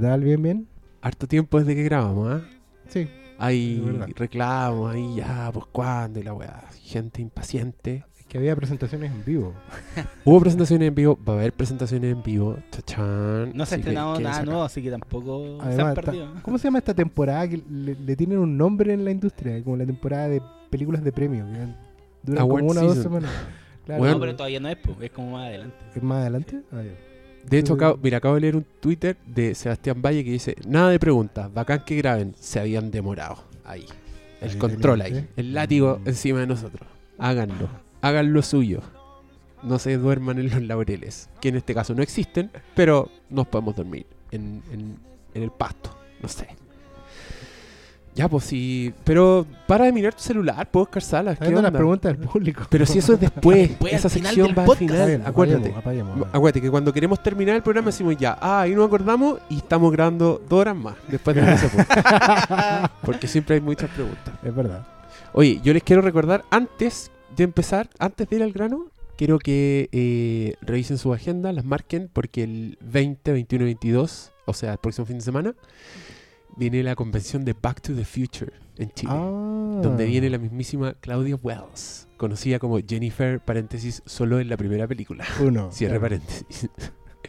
¿Qué tal? ¿Bien, bien? Harto tiempo desde que grabamos, ¿ah? Sí. Hay reclamos, ahí ya, pues cuándo y la weá. Gente impaciente. Es que había presentaciones en vivo. Hubo presentaciones en vivo, va a haber presentaciones en vivo. Chachán. No se ha estrenado nada nuevo, así que tampoco se Además, han está- perdido. ¿cómo se llama esta temporada? Que le, le tienen un nombre en la industria, como la temporada de películas de premio. que Dura Award como una o dos semanas. Claro. Bueno. No, pero todavía no es, pues, es como más adelante. ¿Es más adelante? Ah, ya. De hecho, acabo, mira, acabo de leer un Twitter de Sebastián Valle que dice: Nada de preguntas, bacán que graben. Se habían demorado. Ahí. El Ahí control ahí. ¿eh? El látigo Mm. encima de nosotros. Háganlo. Hagan lo suyo. No se duerman en los laureles. Que en este caso no existen, pero nos podemos dormir en, en- en el pasto. No sé. Ya, pues sí. Pero para de mirar tu celular, puedo Oscar Salas. ¿Qué viendo las onda? preguntas del público. Pero si eso es después. Después, esa sección va al podcast. Final. bien, Acuérdate. apaguemos, apaguemos, apaguemos. Acuérdate que cuando queremos terminar el programa decimos ya, ah, ahí nos acordamos y estamos grabando dos horas más después de ese punto. Porque siempre hay muchas preguntas. Es verdad. Oye, yo les quiero recordar antes de empezar, antes de ir al grano, quiero que eh, revisen su agenda, las marquen, porque el 20, 21 y 22, o sea, el próximo fin de semana, viene la convención de Back to the Future en Chile. Ah. Donde viene la mismísima Claudia Wells, conocida como Jennifer, paréntesis, solo en la primera película. Uno. Cierre claro. paréntesis.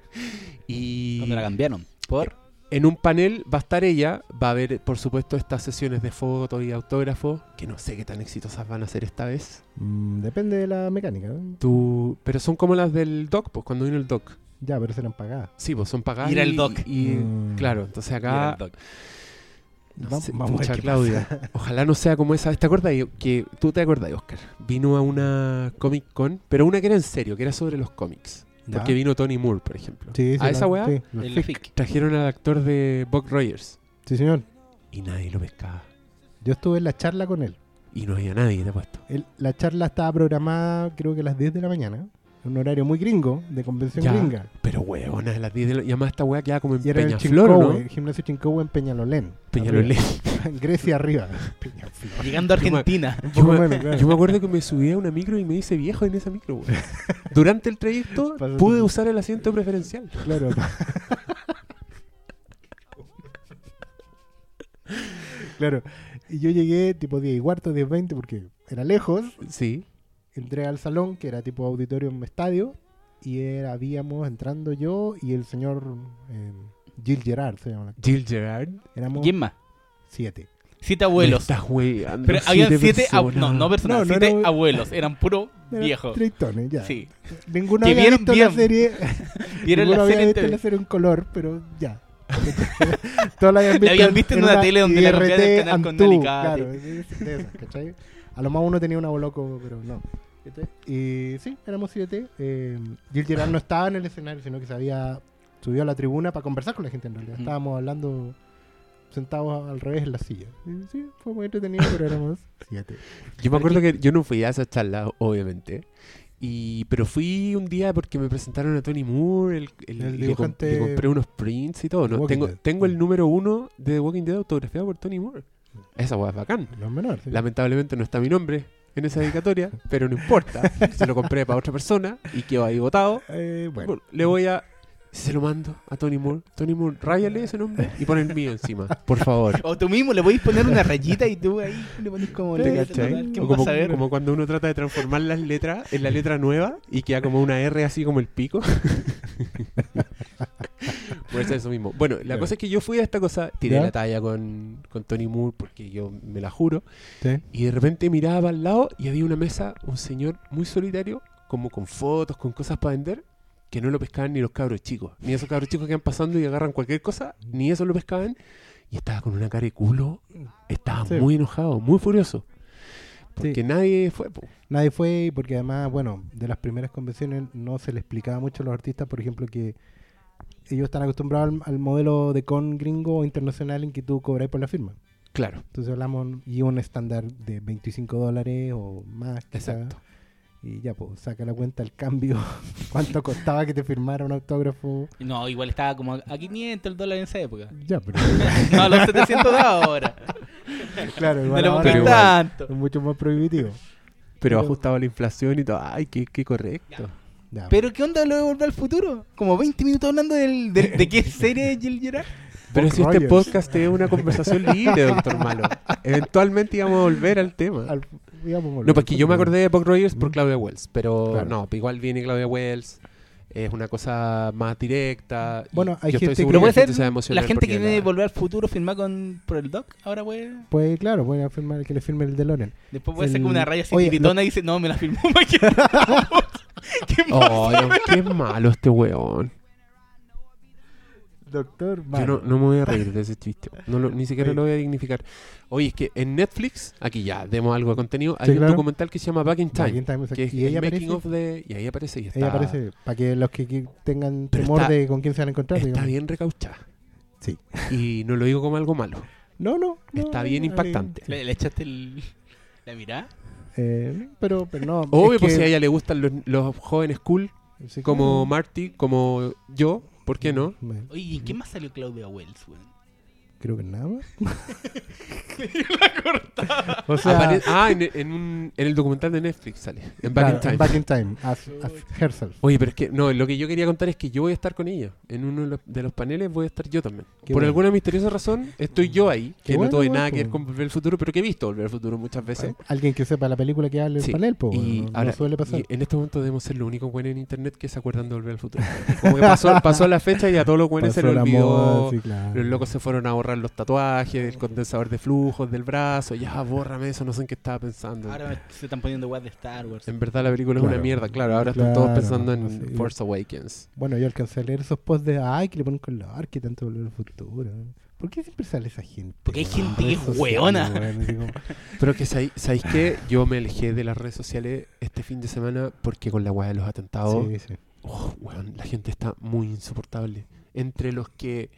y Cuando la cambiaron. Por. en un panel va a estar ella, va a haber por supuesto estas sesiones de fotos y autógrafos, que no sé qué tan exitosas van a ser esta vez. Mm, depende de la mecánica. ¿no? Tú, pero son como las del doc, pues cuando vino el doc. Ya, pero serán pagadas. Sí, pues son pagadas. Ir al doc. Y, Mm. claro, entonces Era acá, el doc. no Va- sé, vamos a ver pucha, Claudia, ojalá no sea como esa. ¿Te acuerdas que tú te acuerdas, Oscar? Vino a una Comic Con, pero una que era en serio, que era sobre los cómics. Ya. Porque vino Tony Moore, por ejemplo. Sí, sí, a esa weá sí, trajeron al actor de Buck Rogers Sí, señor. y nadie lo pescaba. Yo estuve en la charla con él. Y no había nadie, te he puesto. El- la charla estaba programada creo que a las 10 de la mañana. Un horario muy gringo, de convención Ya. gringa. Pero huevona, a las 10 de la... Y además esta weá queda como en Y era en el Peñaflor, ¿o Chincowe, ¿no? el gimnasio Chincowe en Peñalolén. Peñalolén. En Grecia arriba. Peñaflor. Llegando a Yo me- Argentina. Yo me, menos, claro. yo me acuerdo que me subí a una micro y me hice viejo en esa micro, weón. Durante el trayecto Pásate. pude usar el asiento preferencial. Claro. claro. Y yo llegué tipo 10 y cuarto, 10, 20, porque era lejos. Sí. Entré al salón, que era tipo auditorio en estadio. Y era, habíamos entrando yo y el señor eh, Gilles Gerard, se llama. Jill Gerard. Éramos ¿Quién más? siete. Siete abuelos. Me estás weando, Pero habían siete. personas. No, no personas. No, no, siete no. abuelos. Eran puro Eran viejos. Tritones, ya. Sí. Ninguno había vieron visto la serie. Vieron la había serie visto la serie en color, pero ya. Todos la habían visto, La habían visto en una tele donde el IRT canal con Antú, Alicate. Claro, de de esas, ¿cachai? A lo más uno tenía un loco, pero no. Y sí, éramos siete. Eh, Gil Gerard no estaba en el escenario, sino que se había subido a la tribuna para conversar con la gente en realidad. Ujú. Estábamos hablando sentados al revés en la silla. Y sí, fue muy entretenido, pero éramos siete. Yo me acuerdo que yo no fui a esa charla, obviamente. Y, pero fui un día porque me presentaron a Tony Moore, el, el- le, dibujante le compré unos prints y todo. ¿no? Tengo, Dead. tengo el número uno de The Walking Dead autografiado por Tony Moore. Esa weá es bacán. Sí. Lamentablemente no está mi nombre en esa dedicatoria, pero no importa. Se lo compré para otra persona y quedó ahí votado. Eh, bueno, Bueno, le voy a. Se lo mando a Tony Moore. Tony Moore, ráyale ese nombre y pon el mío encima, por favor. O tú mismo le podéis poner una rayita y tú ahí le pones como ¿Te letra O como, saber? como cuando uno trata de transformar las letras en la letra nueva y queda como una R así como el pico. Ser eso mismo. Bueno, la cosa es que yo fui a esta cosa, tiré ¿Ya? la talla con, con Tony Moore porque yo me la juro. sí. Y de repente miraba al lado y había una mesa, un señor muy solitario, como con fotos, con cosas para vender, que no lo pescaban ni los cabros chicos. Ni esos cabros chicos que van pasando y agarran cualquier cosa, ni eso lo pescaban. Y estaba con una cara de culo, estaba Sí. muy enojado, muy furioso. Porque Sí. nadie fue, po. Nadie fue porque además, bueno, de las primeras convenciones no se le explicaba mucho a los artistas, por ejemplo, que ellos están acostumbrados al, al modelo de con gringo internacional en que tú cobras por la firma. Claro, Entonces hablamos y un estándar de 25 dólares o más. quizá. exacto. Y ya, pues, saca la cuenta el cambio. ¿Cuánto costaba que te firmara un autógrafo? No, igual estaba como a 500 el dólar en esa época. Ya, pero No, a los 700 de ahora. claro, No igual ahora igual. tanto. es mucho más prohibitivo. pero ajustado a la inflación y todo. Ay, qué, qué correcto. Ya. Pero ¿qué onda lo de Volver al Futuro? Como 20 minutos hablando del, de, de qué serie es Jill Gerard. Pero si este podcast es una conversación libre, doctor Malo. Eventualmente íbamos a volver al tema. Al- digamos, No, porque yo me acordé de Buck Rogers por. Claudia Wells, pero Claro. no, igual viene Claudia Wells. Es una cosa más directa. Bueno, hay yo estoy gente que puede la gente ser se va a emocionar la gente que viene de la- Volver al Futuro firmar con, por el doc. Ahora puede. Pues claro, pueden afirmar que le firme el DeLorean. Después puede ser como una raya así Oye, tiritona y dice, no, me la firmó ¿Qué Oh, qué malo este weón. Doctor, Yo no, no me voy a reír de ese chiste. No lo- ni siquiera Oye. lo voy a dignificar. Oye, es que en Netflix, aquí ya, demos algo de contenido. Hay Sí, un claro. documental que se llama Back in Time. Back in Time, exacto. que es y el ella making aparece, of de. Y ahí aparece y está, ella aparece para que los que que tengan Pero temor está- de con quién se van a encontrar. Está digamos. bien recauchada. Sí. Y no lo digo como algo malo. No, no. no, Está bien eh, impactante. ¿Le, le echaste el, la mirada? Eh, pero, pero no. Obvio, es pues que- si a ella le gustan los, los jóvenes cool, sí, como claro. Marty, como yo, ¿por qué no? Me- Oye, ¿y qué más salió Claudia Wells, weón? Creo que nada más. la cortada. O sea, Apare- ah, en, en un, en el documental de Netflix sale, en Back claro, in Time. Back in Time. As, as herself. Oye, pero es que no, lo que yo quería contar es que yo voy a estar con ella. En uno de los, de los paneles voy a estar yo también. Qué Por bueno. alguna misteriosa razón, estoy yo ahí, Qué que bueno, no tuve nada que ver con Volver al Futuro, pero que he visto Volver al Futuro muchas veces. Alguien que sepa la película que habla el Sí, panel, pues. y no, no ahora, suele pasar. y en este momento debemos ser los únicos buenos en internet que se acuerdan de Volver al Futuro. Como que pasó, pasó la fecha y a todos los buenos se Pasó les la olvidó. moda, sí, claro. Los locos se fueron a borrar los tatuajes, el condensador de flujos del brazo. Ya, bórrame eso, no sé en qué estaba pensando. Ahora se están poniendo guas de Star Wars. En verdad la película es Claro. una mierda, claro. Ahora están todos Claro, pensando en así. Force Awakens. Bueno, yo alcancé a leer esos posts de ay que le ponen color, que tanto volver al futuro. ¿Por qué siempre sale esa gente? Porque hay weón? gente que es como- Pero que sabéis, ¿sabéis qué? Yo me alejé de las redes sociales este fin de semana porque con la weá de los atentados, Sí, sí. oh, weón, la gente está muy insoportable. Entre los que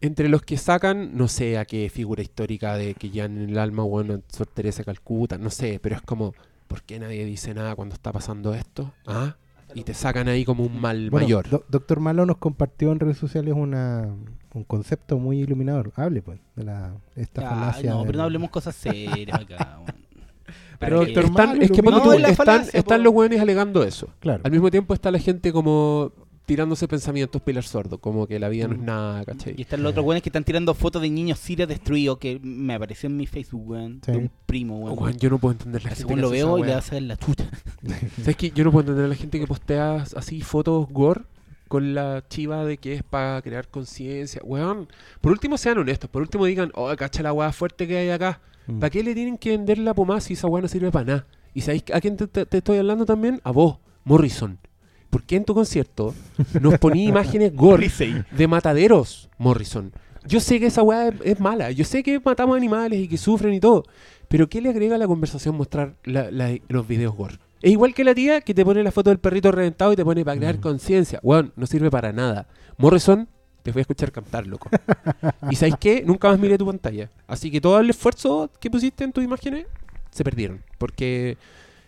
entre los que sacan, no sé a qué figura histórica de que ya en el alma, bueno, Sor Teresa Calcuta, no sé, pero es como, ¿por qué nadie dice nada cuando está pasando esto? ¿Ah? Y te sacan ahí como un mal Bueno, mayor. Do- Doctor Malo nos compartió en redes sociales una, un concepto muy iluminador. Hable, pues, de la, esta Ah, falacia. no, del- pero no hablemos cosas serias acá. Pero, Están- Malo, es que No, tú, están, falacia, están los weones alegando eso. Claro. Al mismo tiempo está la gente como tirándose pensamientos pilar sordo, como que la vida no es Mm. nada, Y ¿cachai? están los otros weones que están tirando fotos de niños sirios destruidos que me apareció en mi Facebook, weón. Sí. De un primo, weón. Weón, yo no puedo entender la gente Según que lo veo y le vas a ver la chucha. ¿Sabes qué? Yo no puedo entender a la gente que postea así fotos gore con la chiva de que es para crear conciencia. Weón, por último sean honestos, por último digan, oh, cacha la weá fuerte que hay acá. Mm. ¿Para qué le tienen que vender la pomada si esa weá no sirve para nada? ¿Y sabéis a quién te, te- te estoy hablando también? A vos, Morrison. ¿Por qué en tu concierto nos poní imágenes gore de mataderos, Morrison? Yo sé que esa weá es, mala, yo sé que matamos animales y que sufren y todo, pero ¿qué le agrega a la conversación mostrar la- la- los videos gore? Es igual que la tía que te pone la foto del perrito reventado y te pone para crear Mm. conciencia. Weón, no sirve para nada. Morrison, te voy a escuchar cantar, loco. y ¿sabéis qué? Nunca más miré tu pantalla. Así que todo el esfuerzo que pusiste en tus imágenes se perdieron. Porque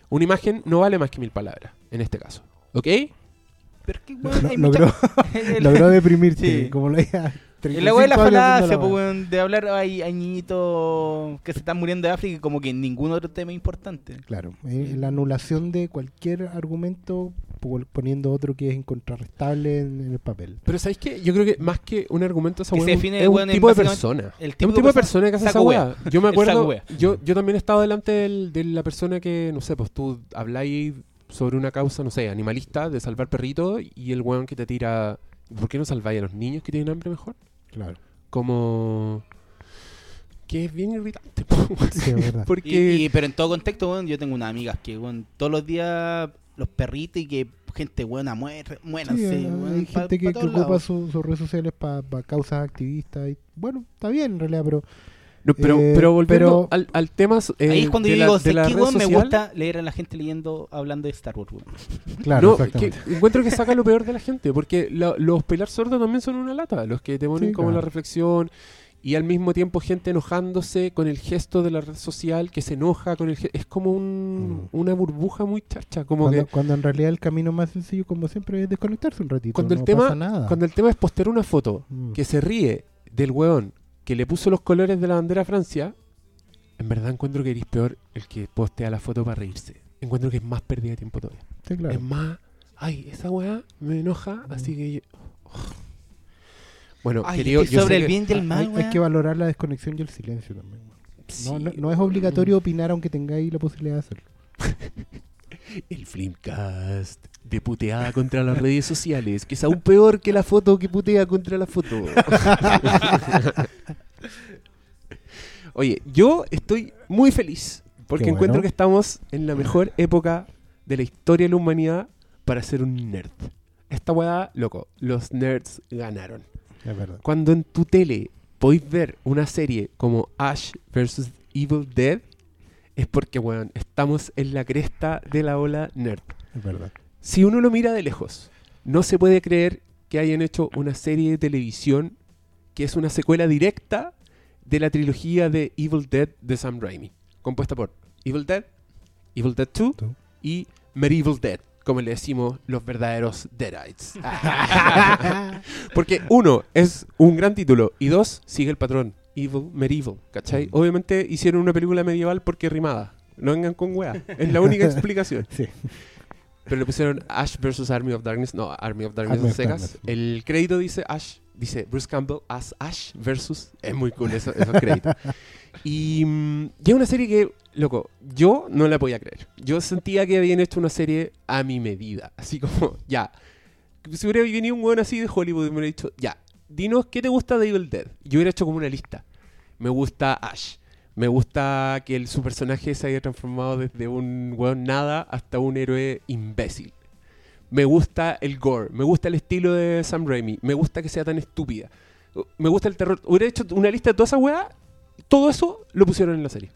una imagen no vale más que mil palabras, en este caso. ¿Ok? Pero Lo- weón, lo- logró, mucha- logró deprimirte, Sí. como lo había. El agua de la 35 años falacia, pues, weón, de hablar, hay, niñitos que se están muriendo de África y como que ningún otro tema importante. Claro, eh, la anulación de cualquier argumento po- poniendo otro que es incontrarrestable en, en el papel. Pero ¿sabéis qué? Yo creo que más que un argumento esa Que weá se es un- define, es un weón, tipo de persona. el Es un tipo de persona- que hace esa weá. Yo me acuerdo, yo, yo también he estado delante del- de la persona que, no sé, pues tú habláis sobre una causa, no sé, animalista, de salvar perritos, y el weón que te tira, ¿por qué no salváis a los niños que tienen hambre mejor? Claro. Como... Que es bien irritante. Sí, es verdad. Porque... Y, y- pero en todo contexto, weón, yo tengo unas amigas que, weón, todos los días los perritos y que gente buena muere, Sí, muéranse, hay pa- gente que, pa ocupa lados. su- sus redes sociales para causas activistas. Y, bueno, está bien en realidad, pero No, pero, Eh, pero volviendo pero- al, al tema eh, Ahí es cuando de yo la, digo, de la que, red weón, me gusta leer a la gente leyendo, hablando de Star Wars, claro, no, exactamente. que encuentro que saca lo peor de la gente, porque la- los pelar sordos también son una lata, los que te ponen Sí, como la claro. reflexión y al mismo tiempo gente enojándose con el gesto de la red social, que se enoja con el ge- es como un- Mm. una burbuja muy chacha, como cuando, que cuando en realidad el camino más sencillo, como siempre, es desconectarse un ratito. Cuando el no tema- pasa nada. cuando el tema es postear una foto Mm. que se ríe del weón que le puso los colores de la bandera a Francia, en verdad encuentro que eres peor el que postea la foto para reírse. encuentro que es más pérdida de tiempo todavía. Sí, claro. Es más, ay, esa weá me enoja, así que yo... Bueno, Ay, querido, que yo sobre el que- bien y el Hay- mal, hay, que valorar la desconexión y el silencio también. Sí. No, no, no es obligatorio opinar aunque tengáis la posibilidad de hacerlo. El Flimcast de puteada contra las redes sociales, que es aún peor que la foto que putea contra la foto. Oye, yo estoy muy feliz porque encuentro que estamos en la mejor época de la historia de la humanidad para ser un nerd. Esta weá, loco, los nerds ganaron. Es verdad. Cuando en tu tele podéis ver una serie como Ash vs. Evil Dead, es porque, weón, estamos en la cresta de la ola nerd. Es verdad. Si uno lo mira de lejos, no se puede creer que hayan hecho una serie de televisión que es una secuela directa de la trilogía de Evil Dead de Sam Raimi, compuesta por Evil Dead, Evil Dead 2 Tú. y Medieval Dead, como le decimos los verdaderos Deadites. Porque uno, es un gran título y dos, sigue el patrón. Evil, Medieval, ¿cachai? Mm. Obviamente hicieron una película medieval porque rimada. No vengan con weá. Es la única explicación. Sí. Pero le pusieron Ash vs. Army of Darkness. No, Army of Darkness Army of. Darkness. El crédito dice Ash. Dice Bruce Campbell as Ash versus. Es muy cool eso, esos créditos. Y, mm, y es una serie que, loco, yo no la podía creer. Yo sentía que habían hecho una serie a mi medida. Así como, ya. Si hubiera venido un weón así de Hollywood y me hubiera dicho, ya, dinos qué te gusta de Evil Dead. Yo hubiera hecho como una lista. Me gusta Ash. Me gusta que el, su personaje se haya transformado desde un weón nada hasta un héroe imbécil. Me gusta el gore. Me gusta el estilo de Sam Raimi. Me gusta que sea tan estúpida. Me gusta el terror. Hubiera hecho una lista de toda esa weá. Todo eso lo pusieron en la serie.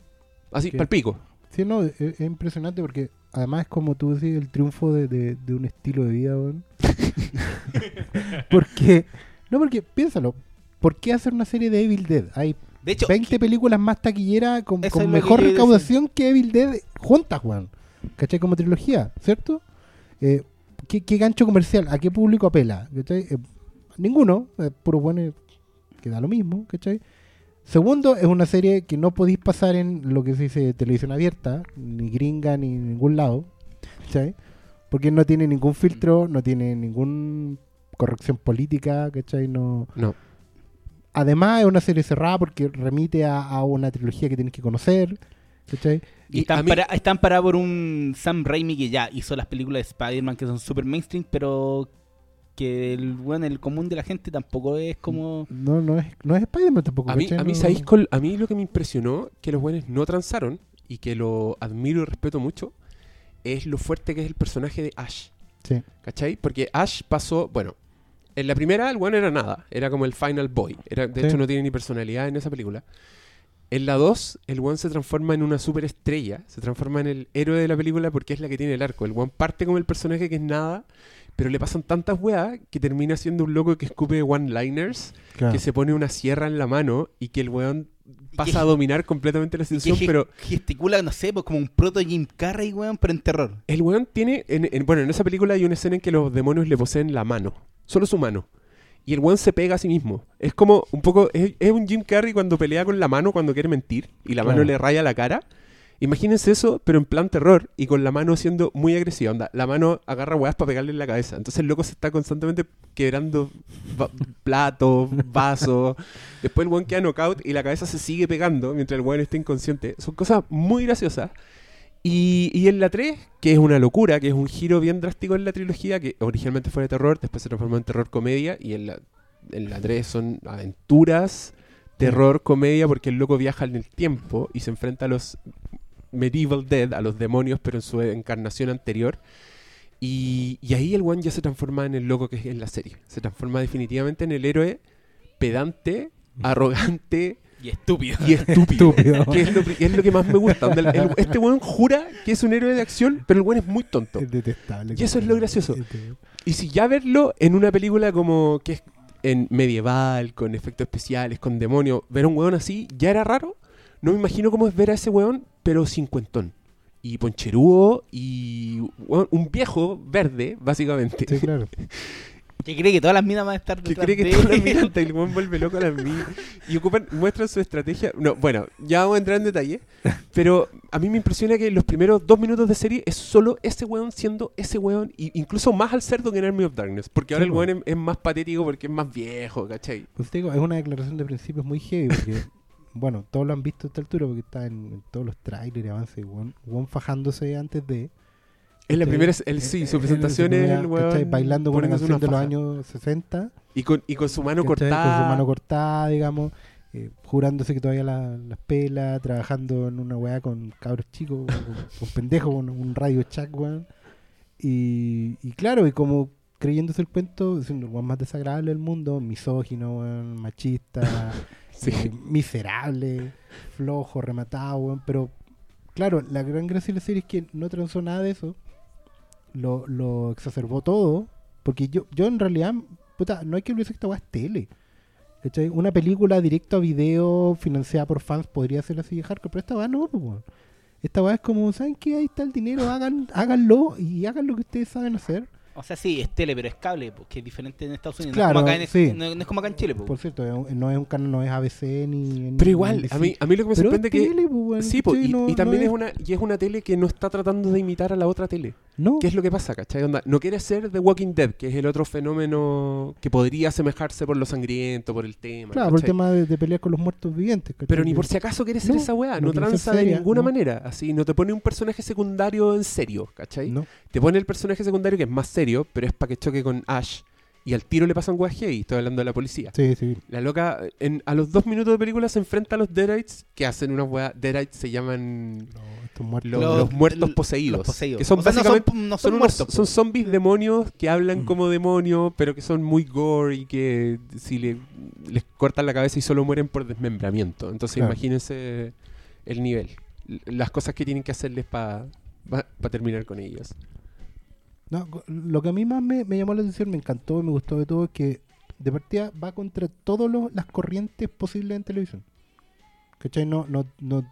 Así, ¿Qué? pal pico. Sí, no, es, es impresionante porque además es como tú decís, el triunfo de, de- de un estilo de vida, weón. porque, no, porque piénsalo, ¿por qué hacer una serie de Evil Dead? Hay De hecho, 20 películas más taquilleras con, que mejor recaudación que Evil Dead juntas, weón. ¿Cachai? Como trilogía, ¿cierto? Eh, ¿qué, qué gancho comercial? ¿A qué público apela? ¿Cachai? Eh, ninguno, eh, puro bueno que da lo mismo, ¿cachai? Segundo, es una serie que no podéis pasar en lo que se dice televisión abierta, ni gringa, ni en ningún lado, ¿cachai? Porque no tiene ningún filtro, no tiene ningún corrección política, ¿cachai? No, No. Además es una serie cerrada porque remite a, a una trilogía que tienes que conocer. ¿cachai? y están, mí- para- están parados por un Sam Raimi que ya hizo las películas de Spider-Man que son super mainstream, pero que el, bueno, el común de la gente tampoco es como... No, no es, no es Spider-Man tampoco. A mí, ¿cachai? a mí, No- ¿sabéis col- a mí lo que me impresionó, que los buenos no transaron, y que lo admiro y respeto mucho, es lo fuerte que es el personaje de Ash. Sí. ¿Cachai? Porque Ash pasó, bueno, en la primera el bueno era nada, era como el final boy. Era, de Sí. hecho no tiene ni personalidad en esa película. En la 2, el one se transforma en una superestrella, se transforma en el héroe de la película porque es la que tiene el arco. El one parte como el personaje que es nada, pero le pasan tantas weas que termina siendo un loco que escupe one-liners, Claro. que se pone una sierra en la mano y que el weón pasa que- a dominar completamente la que situación, pero gesticula, no sé, pues como un proto Jim Carrey, weón, pero en terror. El weón tiene. en- en- bueno, en esa película hay una escena en que los demonios le poseen la mano. Solo su mano. Y el weón se pega a sí mismo. Es como un poco. Es, es un Jim Carrey cuando pelea con la mano cuando quiere mentir. Y la mano le raya la cara. Imagínense eso, pero en plan terror. Y con la mano siendo muy agresiva. Onda, la mano agarra weas para pegarle en la cabeza. Entonces el loco se está constantemente quebrando va- platos, vasos. Después el weón queda knockout y la cabeza se sigue pegando mientras el weón está inconsciente. Son cosas muy graciosas. Y, y en la 3, que es una locura, que es un giro bien drástico en la trilogía, que originalmente fue de terror, después se transformó en terror comedia, y en la, en la 3 son aventuras, terror, comedia, porque el loco viaja en el tiempo y se enfrenta a los Medieval Dead, a los demonios, pero en su encarnación anterior. Y, y ahí el one ya se transforma en el loco que es en la serie. Se transforma definitivamente en el héroe pedante, arrogante Y estúpido. y estúpido. Estúpido. que es lo, pri- es lo que más me gusta. Donde el- el- este weón jura que es un héroe de acción, pero el weón es muy tonto. Es detestable. Y eso es lo gracioso. Y si ya verlo en una película como que es en medieval, con efectos especiales, con demonios, ver a un weón así ya era raro. No me imagino cómo es ver a ese weón, pero cincuentón. Y poncherúo y weón, un viejo verde, básicamente. Sí, claro. Que cree que todas las minas van a estar que detrás cree que de todas las minas el weón vuelve loco a las minas. Y ocupan, muestran su estrategia. No, bueno, ya vamos a entrar en detalle. Pero a mí me impresiona que los primeros dos minutos de serie es solo ese weón siendo ese weón. Y incluso más al cerdo que en Army of Darkness. Porque ahora Sí, el weón es, es más patético porque es más viejo, ¿cachai? Pues te digo, es una declaración de principios muy heavy porque, bueno, todos lo han visto a esta altura porque está en, en todos los trailers y avances, weón, weón fajándose antes de... Es la primera, el, sí, su presentación es el weón. Bailando con una canción de los años 60. Y con, y con su mano cortada. Con su mano cortada, digamos. eh, jurándose que todavía la- las pela, trabajando en una weá con cabros chicos, con, con pendejos, con un radio chac, weón. Y, y claro, y como creyéndose el cuento, es el weón más desagradable del mundo, misógino, weón, machista, Sí. eh, miserable, flojo, rematado, weón. Pero claro, la gran gracia de la serie es que no transó nada de eso. Lo, lo exacerbó todo. Porque yo, yo en realidad, puta, no hay que olvidarse que esta weá es tele. ¿cachai? Una película directo a video financiada por fans podría ser así de hardcore, pero esta weá no, pues, weón. Esta weá es como, ¿saben qué? Ahí está el dinero, hagan, háganlo y hagan lo que ustedes saben hacer. O sea, sí, es tele, pero es cable, porque es diferente en Estados Unidos. Claro, no, es como acá en, sí. no, no es como acá en Chile. po. Por cierto, no es un canal, no es ABC ni. ni Pero igual, a mí, a mí lo que me Pero sorprende es que. tele, pues, weón, Sí, po, y, No- y también no es una y es una tele que no está tratando de imitar a la otra tele. No, ¿Qué es lo que pasa, cachai? Onda, no quiere ser The Walking Dead, que es el otro fenómeno que podría asemejarse por lo sangriento, por el tema. claro, por el tema de, de pelear con los muertos vivientes. ¿cachai? Pero ni por si acaso quiere ser No, esa weá, no no, tranza de ninguna no. manera. Así, no te pone un personaje secundario en serio, ¿cachai? No. Te pone el personaje secundario que es más serio, pero es para que choque con Ash. Y al tiro le pasan weas y estoy hablando de la policía. Sí, sí. La loca, en, a los dos minutos de película se enfrenta a los Deadites, que hacen una weá. Deadites se llaman No, muertos. los, Los- los muertos los poseídos. poseídos. Que son O sea, no básicamente. son, no son muertos. son zombies demonios que hablan Mm. como demonios, pero que son muy gore y que si le, les cortan la cabeza y solo mueren por desmembramiento. Entonces Claro. imagínense el nivel. Las cosas que tienen que hacerles para terminar con ellos. No, lo que a mí más me, me llamó la atención, me encantó me gustó de todo es que de partida va contra todas las corrientes posibles en televisión. ¿Cachai? No, no, no.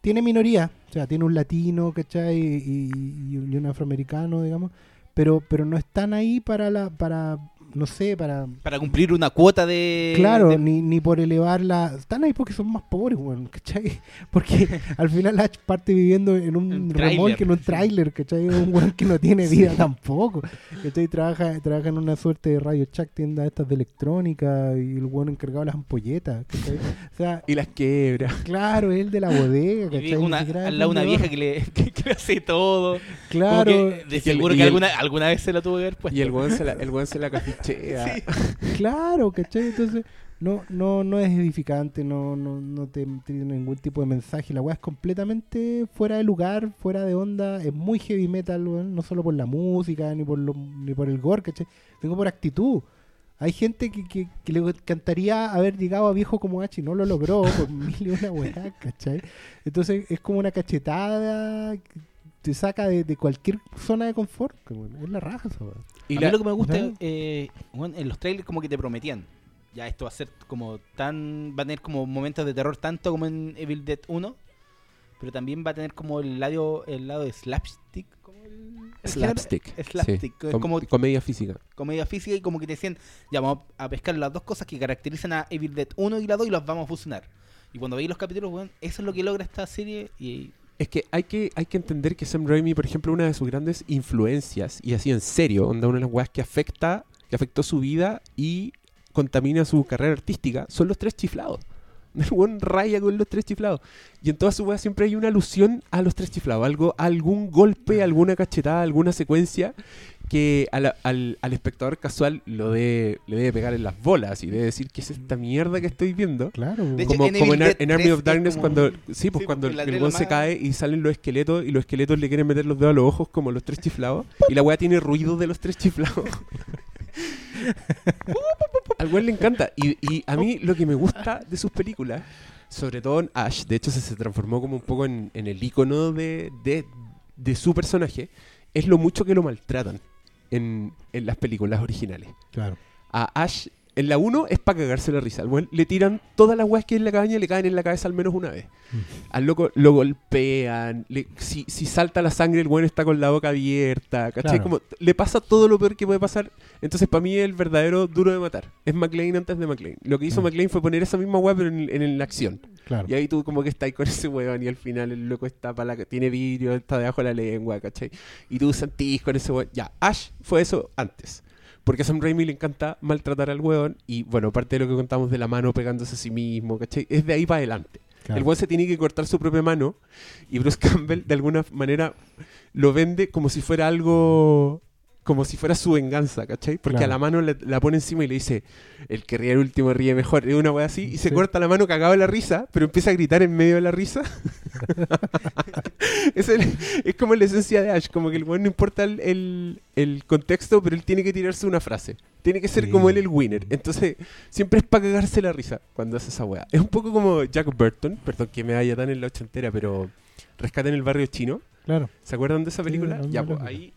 Tiene minoría, o sea, tiene un latino, ¿cachai? Y, y- y un afroamericano, digamos. Pero, pero no están ahí para la, para, no sé, para Para cumplir una cuota de. Claro, de- ni, ni por elevar la... Están ahí porque son más pobres, weón, ¿cachai? Porque al final Ash parte viviendo en un remolque, en un tráiler, ¿cachai? Un weón que no tiene vida tampoco, ¿cachai? Trabaja, trabaja en una suerte de radio shack, tienda estas de electrónica y el weón encargado de las ampolletas, ¿cachai? O sea, Y las quebra. claro, él de la bodega, ¿cachai? una, al lado una vieja que le, que, hace todo. Claro, que de el- seguro que el- alguna, alguna vez se la tuvo que haber puesto. Y el weón se la, el weón se la cafichea. Claro, ¿cachai? Entonces, no, no, no es edificante, no, no, no te tiene ningún tipo de mensaje. La weá es completamente fuera de lugar, fuera de onda. Es muy heavy metal, weón, no solo por la música, ni por, lo, ni por el gore, ¿cachai? Tengo por actitud. Hay gente que, que, que le encantaría haber llegado a viejo como H y no lo logró por mil y una weá, ¿cachai? Entonces es como una cachetada te saca de, de cualquier zona de confort. Es la raja esa. Y a la- mí lo que me gusta Ajá. eh, bueno, en los trailers como que te prometían. Ya esto va a ser como tan... Va a tener como momentos de terror tanto como en Evil Dead 1. Pero también va a tener como el lado, el lado de slapstick. como el- el Slapstick. género. Slapstick. sí. es Com- como comedia física. comedia física y como que te decían, ya vamos a pescar las dos cosas que caracterizan a Evil Dead 1 y la 2 y las vamos a fusionar. Y cuando veis los capítulos, weón, eso es lo que logra esta serie y Es que hay que, hay que entender que Sam Raimi, por ejemplo, una de sus grandes influencias, y así en serio, onda una de las weas que afecta, que afectó su vida y contamina su carrera artística, son los tres chiflados. El buen raya con los tres chiflados. Y en toda su wea siempre hay una alusión a los tres chiflados. Algo, algún golpe, alguna cachetada, alguna secuencia que al, al espectador casual lo de, le debe pegar en las bolas y debe decir que es esta mierda que estoy viendo. Claro, De weón. hecho, como, en como Evil en, Ar- en Army 3 of es Darkness como- cuando sí pues Sí, cuando el weón se más- cae y salen los esqueletos y los esqueletos le quieren meter los dedos a los ojos como los tres chiflados y la weá tiene ruido de los tres chiflados al le encanta y, y a mí lo que me gusta de sus películas sobre todo en Ash de hecho se, se transformó como un poco en, en el icono de, de, de su personaje es lo mucho que lo maltratan en, en las películas originales Claro. a Ash En la 1 es para cagarse la risa. Al weón le tiran todas las weas que hay en la cabaña, le caen en la cabeza al menos una vez. Al loco lo golpean. le- si, si salta la sangre, el weón está con la boca abierta. ¿Cachai? Claro. Como le pasa todo lo peor que puede pasar. Entonces, para mí, es el verdadero duro de matar. Es McLean antes de McLean. Lo que hizo Mm. McLean fue poner esa misma wea, pero en, en la acción. Claro. Y ahí tú como que estás con ese weón y al final el loco está para la tiene vidrio, está debajo de la lengua, ¿cachai? Y tú sentís con ese weón. Ya, Ash fue eso antes. Porque a Sam Raimi le encanta maltratar al weón y bueno, parte de lo que contamos de la mano pegándose a sí mismo, ¿cachai? Es de ahí para adelante. Claro. El weón se tiene que cortar su propia mano y Bruce Campbell de alguna manera lo vende como si fuera algo como si fuera su venganza, ¿cachai? Porque Claro. a la mano le- la pone encima y le dice, el que ríe el último ríe mejor, es una wea así, y se Sí. corta la mano cagado de la risa, pero empieza a gritar en medio de la risa. es, el- es como la esencia de Ash, como que el weón no importa el, el- el contexto, pero él tiene que tirarse una frase. Tiene que ser Sí. como él el winner. Entonces, siempre es para cagarse la risa cuando hace esa wea. Es un poco como Jack Burton, perdón que me vaya tan en la ochentera, pero Rescate en el barrio chino. Claro. ¿Se acuerdan de esa película? la ya, pues ahí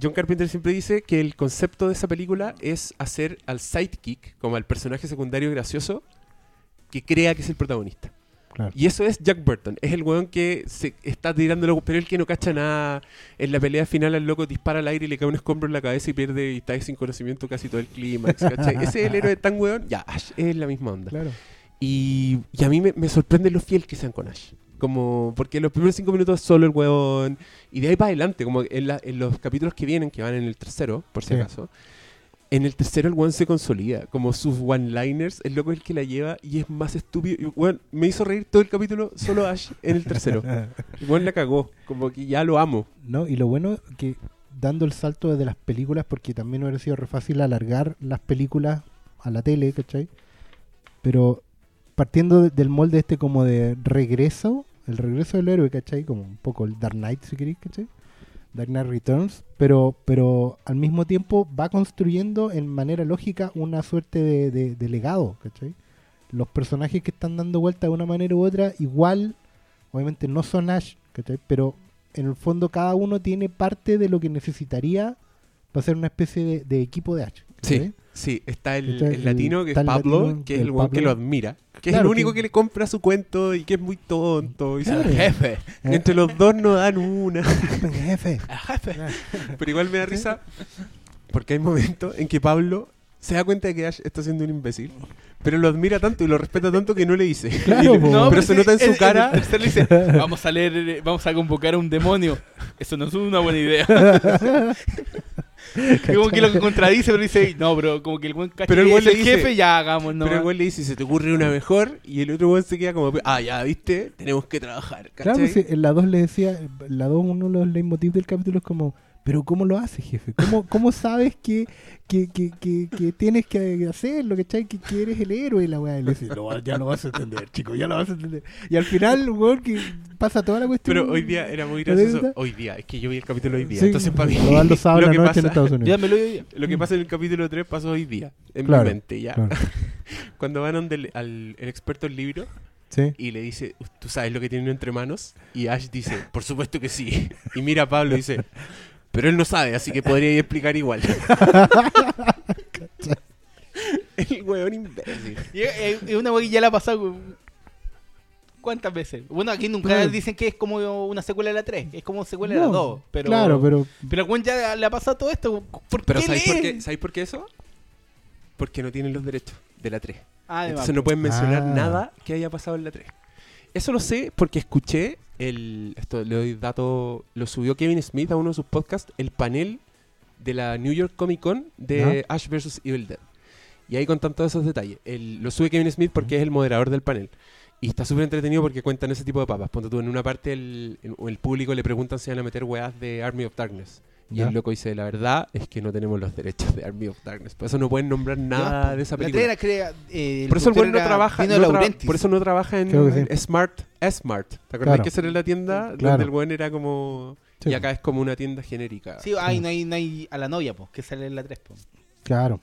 John Carpenter siempre dice que el concepto de esa película es hacer al sidekick, como al personaje secundario gracioso, que crea que es el protagonista. Claro. Y eso es Jack Burton. Es el weón que se está tirando loco, pero el que no cacha nada. En la pelea final al loco dispara al aire y le cae un escombro en la cabeza y pierde y está sin conocimiento casi todo el clímax. ¿cachai? Ese es el héroe tan weón. Ya, Ash es la misma onda. Claro. Y, y a mí me, me sorprende lo fiel que sean con Ash. Como, porque los primeros cinco minutos solo el huevón. Y de ahí para adelante, como en, la- en los capítulos que vienen, que van en el tercero, por si Sí. acaso. En el tercero el weón se consolida. Como sus one-liners, el loco es el que la lleva y es más estúpido. Y, weón, me hizo reír todo el capítulo solo Ash en el tercero. El weón la cagó. Como que ya lo amo. No, y lo bueno que dando el salto desde las películas, porque también hubiera sido re fácil alargar las películas a la tele, ¿cachai? Pero partiendo de- del molde este como de regreso, el regreso del héroe, ¿cachai? Como un poco el Dark Knight, si queréis, ¿cachai? Dark Knight Returns, pero, pero al mismo tiempo va construyendo en manera lógica una suerte de, de- de legado, ¿cachai? Los personajes que están dando vuelta de una manera u otra, igual, obviamente no son Ash, ¿cachai? Pero en el fondo cada uno tiene parte de lo que necesitaría para ser una especie de, de equipo de Ash. ¿cachai? Sí, está el, Está el el- latino que es Pablo, latino, que es el weón que lo admira. Que es el único que- que le compra su cuento y que es muy tonto. Y Claro. jefe. Eh, Entre los dos no dan una. jefe. Pero igual me da risa porque hay momentos en que Pablo se da cuenta de que Ash está siendo un imbécil, pero lo admira tanto y lo respeta tanto que no le dice. Claro, le- pero se nota en su cara. el tercero le dice, vamos a leer, eh, vamos a convocar a un demonio. Eso no es una buena idea. Y como que lo contradice, pero dice, no, bro, como que el buen Pero el que güey es le el dice- jefe, ya hagamos, no. Pero el güey le dice, se te ocurre una mejor, y el otro güey se queda como, ah, ya, viste, tenemos que trabajar. Claro, pues, en la 2 le decía, en la 2 uno de los leitmotiv del capítulo es como, pero ¿cómo lo haces, jefe? ¿Cómo, cómo sabes que, que, que, que, que tienes que hacerlo, ¿cachai? Que, que eres el héroe la weá. Y le dice, no, ya lo vas a entender, chico, ya lo vas a entender. Y al final, weón, que pasa toda la cuestión. Pero hoy día era muy ¿La gracioso. Hoy día, es que yo vi el capítulo hoy día. Sí, Entonces, para mí, Lo sábados lo que noche en pasa- Estados Unidos. Dígamelo hoy día. Lo que pasa en el capítulo 3 pasó hoy día, en Claro, mi mente, ya. claro. Cuando van al el experto en libro Sí. y le dice, ¿tú sabes lo que tiene entre manos? Y Ash dice, por supuesto que sí. Y mira a Pablo y dice, pero él no sabe, así que podría explicar igual. el hueón imbécil. Y es una weá que ya la ha pasado. weón. ¿Cuántas veces? Bueno, aquí nunca Claro. dicen que es como una secuela de la 3, es como secuela de No, la 2. Pero, Claro, pero Pero weón ya le ha pasado todo esto. ¿Por Pero qué ¿sabéis por qué, ¿sabéis por qué eso? Porque no tienen los derechos de la 3. Ah, Entonces no pueden mencionar Ah. nada que haya pasado en la 3. Eso lo sé porque escuché el. Esto le doy dato. Lo subió Kevin Smith a uno de sus podcasts. El panel de la New York Comic Con de Ash vs. Evil Dead. Y ahí contan todos esos detalles. El- lo sube Kevin Smith porque es el moderador del panel. Y está súper entretenido porque cuentan ese tipo de papas. Ponte tú, en una parte el, el- el público le preguntan si van a meter weas de Army of Darkness. Y Ya. el loco dice, la verdad es que no tenemos los derechos de Army of Darkness. Por eso no pueden nombrar nada Ya, de esa la película. 3 era crea- eh, Por eso el güey no trabaja. No tra- por eso no trabaja en, sí. en Smart, Smart. ¿Te acuerdas Claro. que esa era la tienda Claro. donde el buen era como. Sí. Y acá es como una tienda genérica. Sí, ay, no hay, no hay a la novia, pues, que sale en la 3. Pues. claro.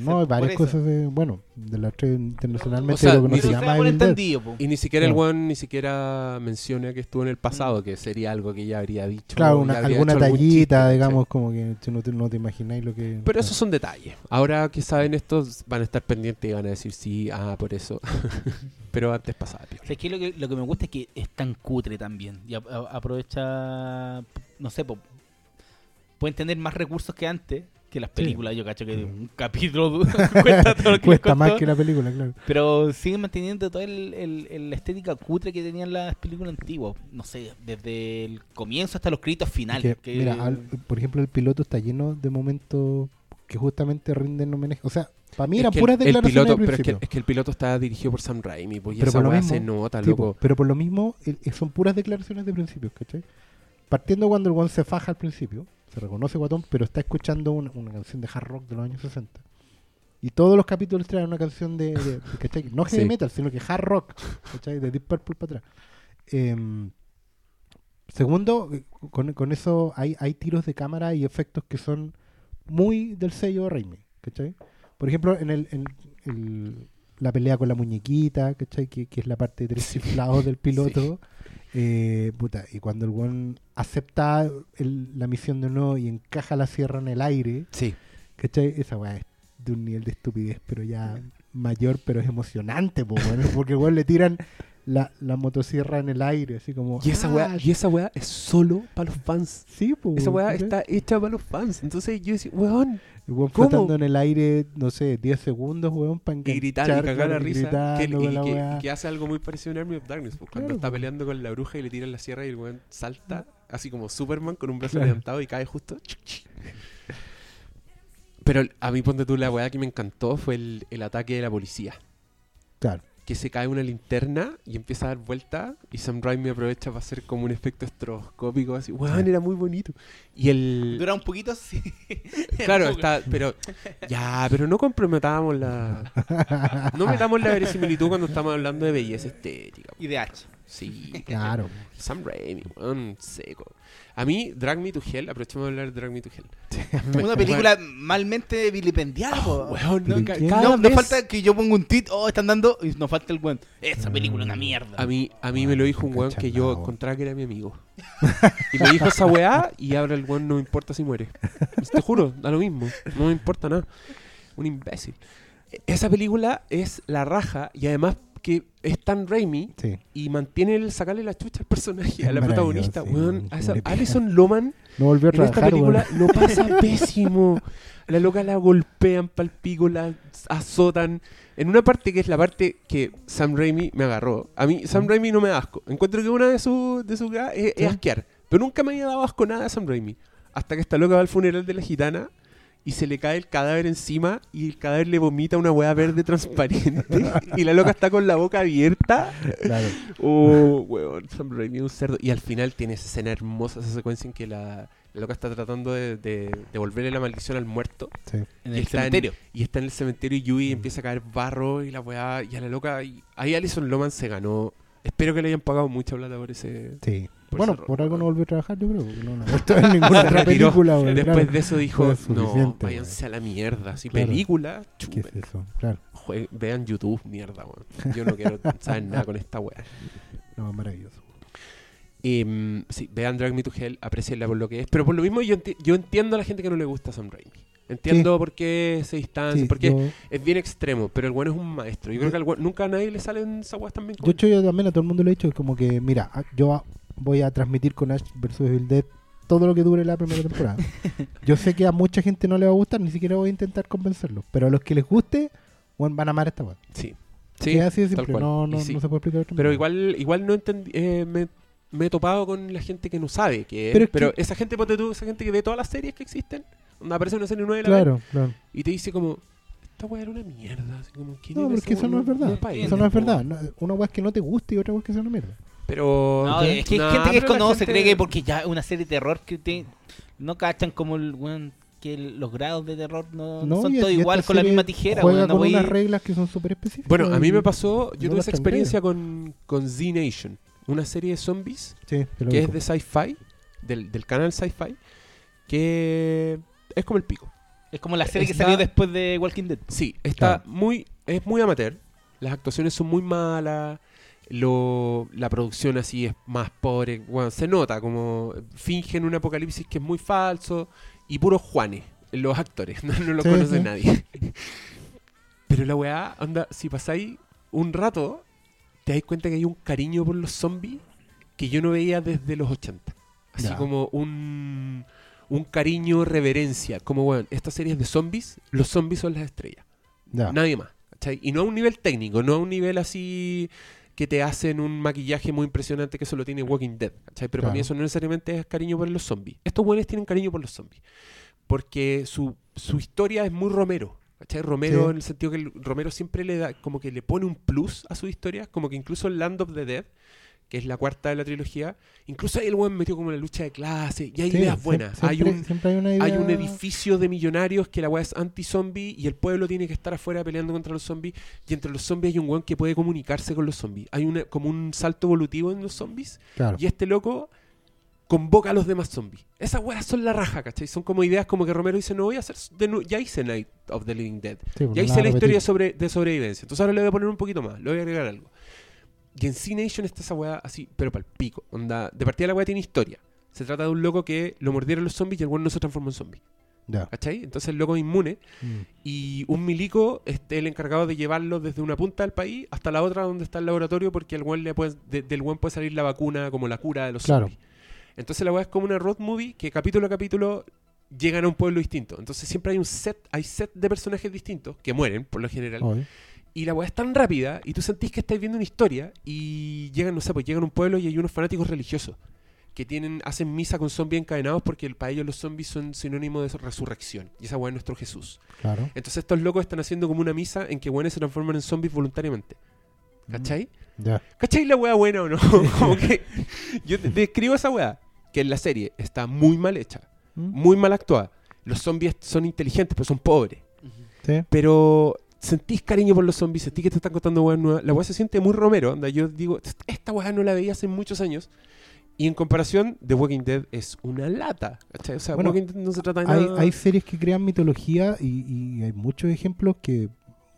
No, varias cosas de, bueno, de las tres internacionalmente O sea, lo que no se llama Evil. Y ni siquiera el one ni siquiera menciona que estuvo en el pasado, que sería algo que ya habría dicho. Claro, una, habría alguna tallita, digamos, como que no te, no te imagináis lo que... Pero esos son detalles. Ahora que saben esto, van a estar pendientes y van a decir sí, ah, por eso. Pero antes pasaba. O sea, es que lo, que lo que me gusta es que es tan cutre también. Y a- a- aprovecha, no sé, po, pueden tener más recursos que antes, que las películas. Yo cacho que un capítulo cuesta todo lo que Cuesta más que la película, claro. Pero siguen manteniendo toda el, el- el- la estética cutre que tenían las películas antiguas. No sé, desde el comienzo hasta los créditos finales. Que, que- Mira, al- por ejemplo, el piloto está lleno de momentos que justamente rinden homenaje. O sea, para mí Es eran el- puras el, declaraciones piloto, al pero es que, principio. es que el piloto está dirigido por Sam Raimi, pues, y Pero esa por lo mismo, se nota, Sí, loco. po, pero por lo mismo, el- el- son puras declaraciones de principios, ¿cachai? Partiendo cuando el one se faja al principio, se reconoce guatón, pero está escuchando una, una canción de hard rock de los años 60. Y todos los capítulos traen una canción de, de- de-. No heavy Sí. metal, sino que hard rock, ¿cachai? De Deep Purple para atrás. Em, segundo, eh, con, con eso hay, hay tiros de cámara y efectos que son muy del sello Raimi, ¿cachai? Por ejemplo, en el, en el- la pelea con la muñequita, ¿cachai? Que, que es la parte de tres del piloto. Eh, puta, y cuando el one acepta el- la misión de nuevo y encaja la sierra en el aire, Sí. ¿cachai? Esa weá es de un nivel de estupidez, pero ya mayor, pero es emocionante, po, weón, porque weón le tiran la, la motosierra en el aire, así como. Y esa ¡ah! weá, y esa weá es solo para los fans. Sí, po, Esa weá está hecha para los fans. Entonces yo decía, weón, El weón ¿Cómo? flotando en el aire, no sé, 10 segundos, weón, para y gritar y cagar la y risa. gritando Que, y la que- que hace algo muy parecido en Army of Darkness. pues, cuando Claro, está pues. peleando con la bruja y le tiran la sierra y el weón salta, así como Superman con un brazo Claro. levantado y cae justo. Pero a mí, ponte tú, la weá que me encantó fue el, el ataque de la policía. Claro. Que se cae una linterna y empieza a dar vuelta y Sam Raimi aprovecha para hacer como un efecto estroboscópico así. Weón, Sí. era muy bonito. Y el... Dura un poquito, sí. Claro, está, pero ya, pero no comprometamos la, no metamos la verosimilitud cuando estamos hablando de belleza estética. Y de H. Sí, Claro. Sam Raimi, weón, seco. A mí, Drag Me to Hell, aprovechemos de hablar de Drag Me to Hell. Una película malmente vilipendiada, Oh, po. weón, No, ca- cada No, falta que yo ponga un tweet, oh, están dando, y nos falta el weón. Esa película es una mierda. A mí, a mí me lo dijo un weón que yo encontraba que era mi amigo. Y me dijo esa weá y ahora el weón no me importa si muere. Te juro, da lo mismo. No me importa nada. Un imbécil. E- Esa película es la raja y además que es tan Raimi Sí. y mantiene el sacarle la chucha al personaje, a la protagonista. Weón, a esa-. Alison Loman No volvió a en esta película weón. lo pasa pésimo. La loca la golpean pal pico, la azotan. En una parte que es la parte que Sam Raimi me agarró. A mí Sam Mm. Raimi no me da asco. Encuentro que una de sus de gags es, es asquear. Pero nunca me había dado asco nada de Sam Raimi. Hasta que esta loca va al funeral de la gitana y se le cae el cadáver encima y el cadáver le vomita una hueá verde transparente y la loca está con la boca abierta Claro. Oh, weón, Sam Raimi un cerdo. Y al final tiene esa escena hermosa, esa secuencia en que la, la loca está tratando de, de devolverle la maldición al muerto. Sí. en y el está cementerio. y está en el cementerio y Yui Mm. empieza a caer barro y la weá. Y a la loca. Y ahí Alison Loman se ganó. Espero que le hayan pagado mucha plata por ese. Sí. Por bueno, ese por algo no volvió a trabajar, yo creo. No, no vuelto en ninguna otra película, weón, Después claro. de eso dijo: No, váyanse a la mierda. Así, Claro. película, ¿Qué chupen. es eso? Claro. Jue- vean YouTube, mierda, weón. Yo no quiero saber nada con esta weá. No, maravilloso. Em, sí, vean Drag Me to Hell, aprecienla por lo que es. Pero por lo mismo yo, enti- yo entiendo a la gente que no le gusta Sam Raimi. Entiendo por qué se distancia, Sí, porque yo, es bien extremo, pero el bueno es un maestro. Yo creo que al weón- nunca a nadie le salen esas tan bien él. hecho, yo también a todo el mundo le he dicho como que, mira, yo voy a transmitir con Ash vs Evil Dead todo lo que dure la primera temporada. yo sé que a mucha gente no le va a gustar, ni siquiera voy a intentar convencerlos. Pero a los que les guste, van a amar esta weá. Sí. Sí, es así de simple. No, no, sí. no se puede explicar de Pero manera. igual igual no entendí, eh, me, me he topado con la gente que no sabe que es. Pero Pero, es que- esa gente, ponte tú, esa gente que ve todas las series que existen, aparece una serie nueva y la Claro, claro. ve, y te dice como, esta wea era una mierda. Así como, ¿quién No, porque eso no es verdad. es Eso no es verdad. No, una weá es que no te guste y otra weá es que sea una mierda. Pero. No, es que hay nah, gente que la conoce, gente- cree que porque ya es una serie de terror que te, no cachan como el weón que el- los grados de terror no, no son todos igual con la misma tijera, Juega weón. No con voy- unas reglas que son súper específicas. Bueno, a mí me pasó, yo no tuve esa experiencia con, con Z Nation, una serie de zombies Sí, que es de sci-fi, del, del canal sci-fi, que es como el pico. Es como la serie que salió después de Walking Dead. Sí, está Claro. muy, es muy amateur. Las actuaciones son muy malas. Lo, la producción así es más pobre. Bueno, se nota como fingen un apocalipsis que es muy falso. Y puros Juanes, los actores. No, no lo Sí, conoce sí. nadie. Pero la weá, anda, si pasáis un rato, te dais cuenta que hay un cariño por los zombies que yo no veía desde los 80. Así Ya. como un, un cariño, reverencia. Como, bueno, esta serie es de zombies, los zombies son las estrellas. Nadie más. ¿cachai? Y no a un nivel técnico, no a un nivel así que te hacen un maquillaje muy impresionante que solo tiene Walking Dead. ¿cachai? Pero para mí eso no necesariamente es cariño por los zombies. Estos buenos tienen cariño por los zombies. Porque su, su historia es muy Romero. ¿cachai? Romero Sí. en el sentido que el- Romero siempre le da, como que le pone un plus a su historia, como que incluso Land of the Dead, que es la cuarta de la trilogía, incluso ahí el buen metió como la lucha de clase, y hay Sí, ideas buenas. Siempre, hay un, siempre hay una idea. hay un edificio de millonarios que la weá es anti-zombie y el pueblo tiene que estar afuera peleando contra los zombies. Y entre los zombies hay un weón que puede comunicarse con los zombies. Hay una, como un salto evolutivo en los zombies. Claro. Y este loco convoca a los demás zombies. Esas weas son la raja, ¿cachai? Son como ideas como que Romero dice, no voy a hacer... de nu- ya hice Night of the Living Dead. Sí, pues, Ya no hice la historia sobre, de sobrevivencia. Entonces ahora le voy a poner un poquito más. Le voy a agregar algo. Y en C-Nation está esa weá así, pero para el pico. Onda, de partida la weá tiene historia. Se trata de un loco que lo mordieron los zombies y el weón no se transformó en zombie. Ya. ¿Cachai? Entonces el loco es inmune Mm. y un milico es el encargado de llevarlo desde una punta del país hasta la otra donde está el laboratorio porque el weón le puede, de- del weón puede salir la vacuna como la cura de los Claro. zombies. Entonces la weá es como una road movie que capítulo a capítulo llegan a un pueblo distinto. Entonces siempre hay un set, hay set de personajes distintos que mueren por lo general. Y la weá es tan rápida y tú sentís que estáis viendo una historia y llegan, no sé, pues llegan a un pueblo y hay unos fanáticos religiosos que tienen, hacen misa con zombies encadenados porque el- para ellos los zombies son sinónimo de resurrección. Y esa weá es nuestro Jesús. Claro. Entonces estos locos están haciendo como una misa en que weones se transforman en zombies voluntariamente. ¿Cachai? Ya. ¿Cachai la weá buena o no? como que yo te describo esa weá, que en la serie está muy mal hecha, Mm. muy mal actuada. Los zombies son inteligentes, pero son pobres. Sí. Pero sentís cariño por los zombies, sentís que te están contando weas nuevas. La weá se siente muy romero. Onda, yo digo, esta weá no la veía hace muchos años. Y en comparación, The Walking Dead es una lata. O sea, Bueno, Walking Dead no se trata de Hay, nada. hay series que crean mitología y, y hay muchos ejemplos que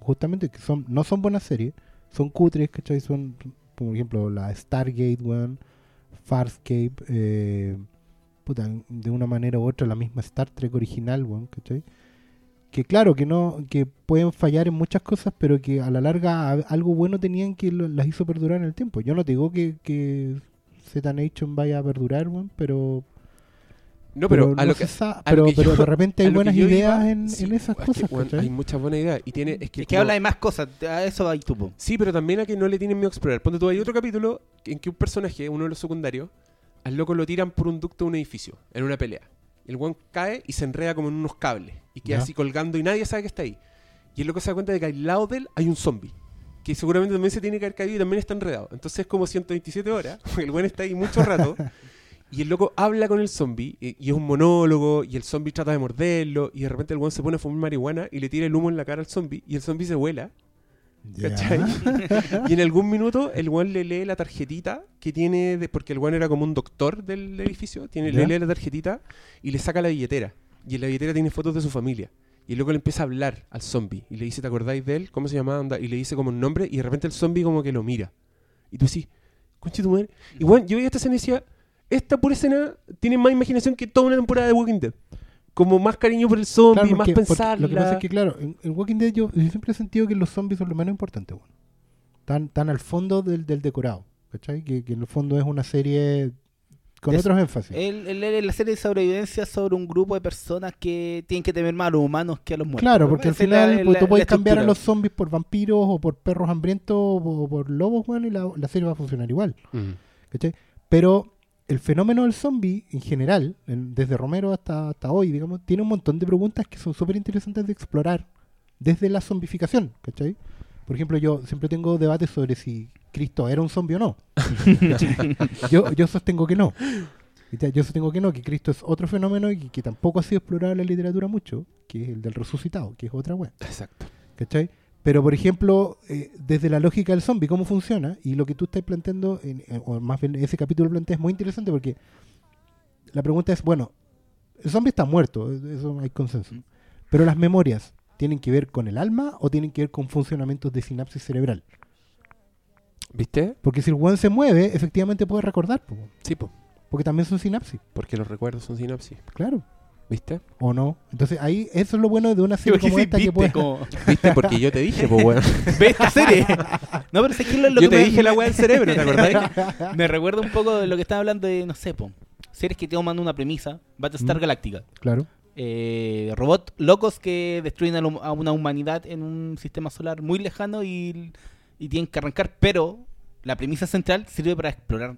justamente que son no son buenas series, son cutres, ¿cachai? Son, por ejemplo, la Stargate, weón, Farscape, eh, puta, de una manera u otra la misma Star Trek original, weón, ¿cachai? Que claro, que no que pueden fallar en muchas cosas, pero que a la larga a- algo bueno tenían que lo- las hizo perdurar en el tiempo. Yo no te digo que, que Z Nation vaya a perdurar, weón, pero no, pero, a no lo que. sa- a lo pero, que pero yo- de repente a hay que buenas ideas iba, en, sí, en esas es que, cosas. ¿cachai? hay muchas buenas ideas. Y tiene, es que, Es que como- habla de más cosas, a eso hay tupo. Sí, pero también a que no le tienen miedo a explorar. Ponte tú, hay otro capítulo en que un personaje, uno de los secundarios, al loco lo tiran por un ducto de un edificio, en una pelea. El weón cae y se enreda como en unos cables. Y queda así colgando y nadie sabe que está ahí. Y el loco se da cuenta de que al lado de él hay un zombie. Que seguramente también se tiene que haber caído y también está enredado. Entonces es como 127 horas. Porque el weón está ahí mucho rato. Y el loco habla con el zombie y, y es un monólogo y el zombie trata de morderlo y de repente el weón se pone a fumar marihuana y le tira el humo en la cara al zombie y el zombie se vuela. ¿Cachai? y en algún minuto el weón le lee la tarjetita que tiene, de- porque el weón era como un doctor del edificio, le lee la tarjetita y le saca la billetera. Y en la billetera tiene fotos de su familia. Y luego le empieza a hablar al zombie y le dice, ¿te acordáis de él? ¿Cómo se llamaba? Onda? Y le dice como un nombre y de repente el zombie como que lo mira. Y tú decís, conche tu madre. Y bueno, yo veía esta escena y decía, esta pura escena tiene más imaginación que toda una temporada de Walking Dead. Como más cariño por el zombie, Claro, más porque- pensarla. Lo que pasa es que, claro, en, en Walking Dead yo, yo siempre he sentido que los zombies son lo menos importante. Están, están al fondo del, del decorado, ¿cachai? Que, que en el fondo es una serie con Es- otros énfasis. La serie de sobrevivencia sobre un grupo de personas que tienen que temer más a los humanos que a los muertos. Claro, porque al final la- pues, tú puedes cambiar a los zombies por vampiros o por perros hambrientos o por lobos, weón, y la, la serie va a funcionar igual. Mm. ¿cachai? Pero el fenómeno del zombie en general, en- desde Romero hasta, hasta hoy, digamos, tiene un montón de preguntas que son súper interesantes de explorar desde la zombificación, ¿cachai? Por ejemplo, yo siempre tengo debates sobre si Cristo era un zombie o no. yo, yo sostengo que no. Yo sostengo que no, que Cristo es otro fenómeno y que tampoco ha sido explorado en la literatura mucho, que es el del resucitado, que es otra web. Exacto. ¿Cachai? Pero, por ejemplo, eh, desde la lógica del zombie, ¿cómo funciona? Y lo que tú estás planteando, en- en- o más bien ese capítulo plantea, es muy interesante porque la pregunta es, bueno, el zombie está muerto, eso hay consenso. Mm. Pero las memorias, ¿tienen que ver con el alma o tienen que ver con funcionamientos de sinapsis cerebral? ¿Viste? Porque si el weón se mueve, efectivamente puede recordar, po, Sí, po, porque también son sinapsis, porque los recuerdos son sinapsis. claro. ¿Viste? ¿O no? Entonces ahí eso es lo bueno de una serie como sí, esta que viste, puede... como, ¿Viste? Porque yo te dije, pues, weón. ve esta serie. No, pero sé que lo, lo Yo que te me- dije la weá del cerebro, ¿te acordáis? Me recuerda un poco de lo que estaba hablando de, no sé, po, series que toman una premisa, Battlestar Mm. Galáctica. Claro. Eh, robots locos que destruyen a una humanidad en un sistema solar muy lejano y, y tienen que arrancar, pero la premisa central sirve para explorar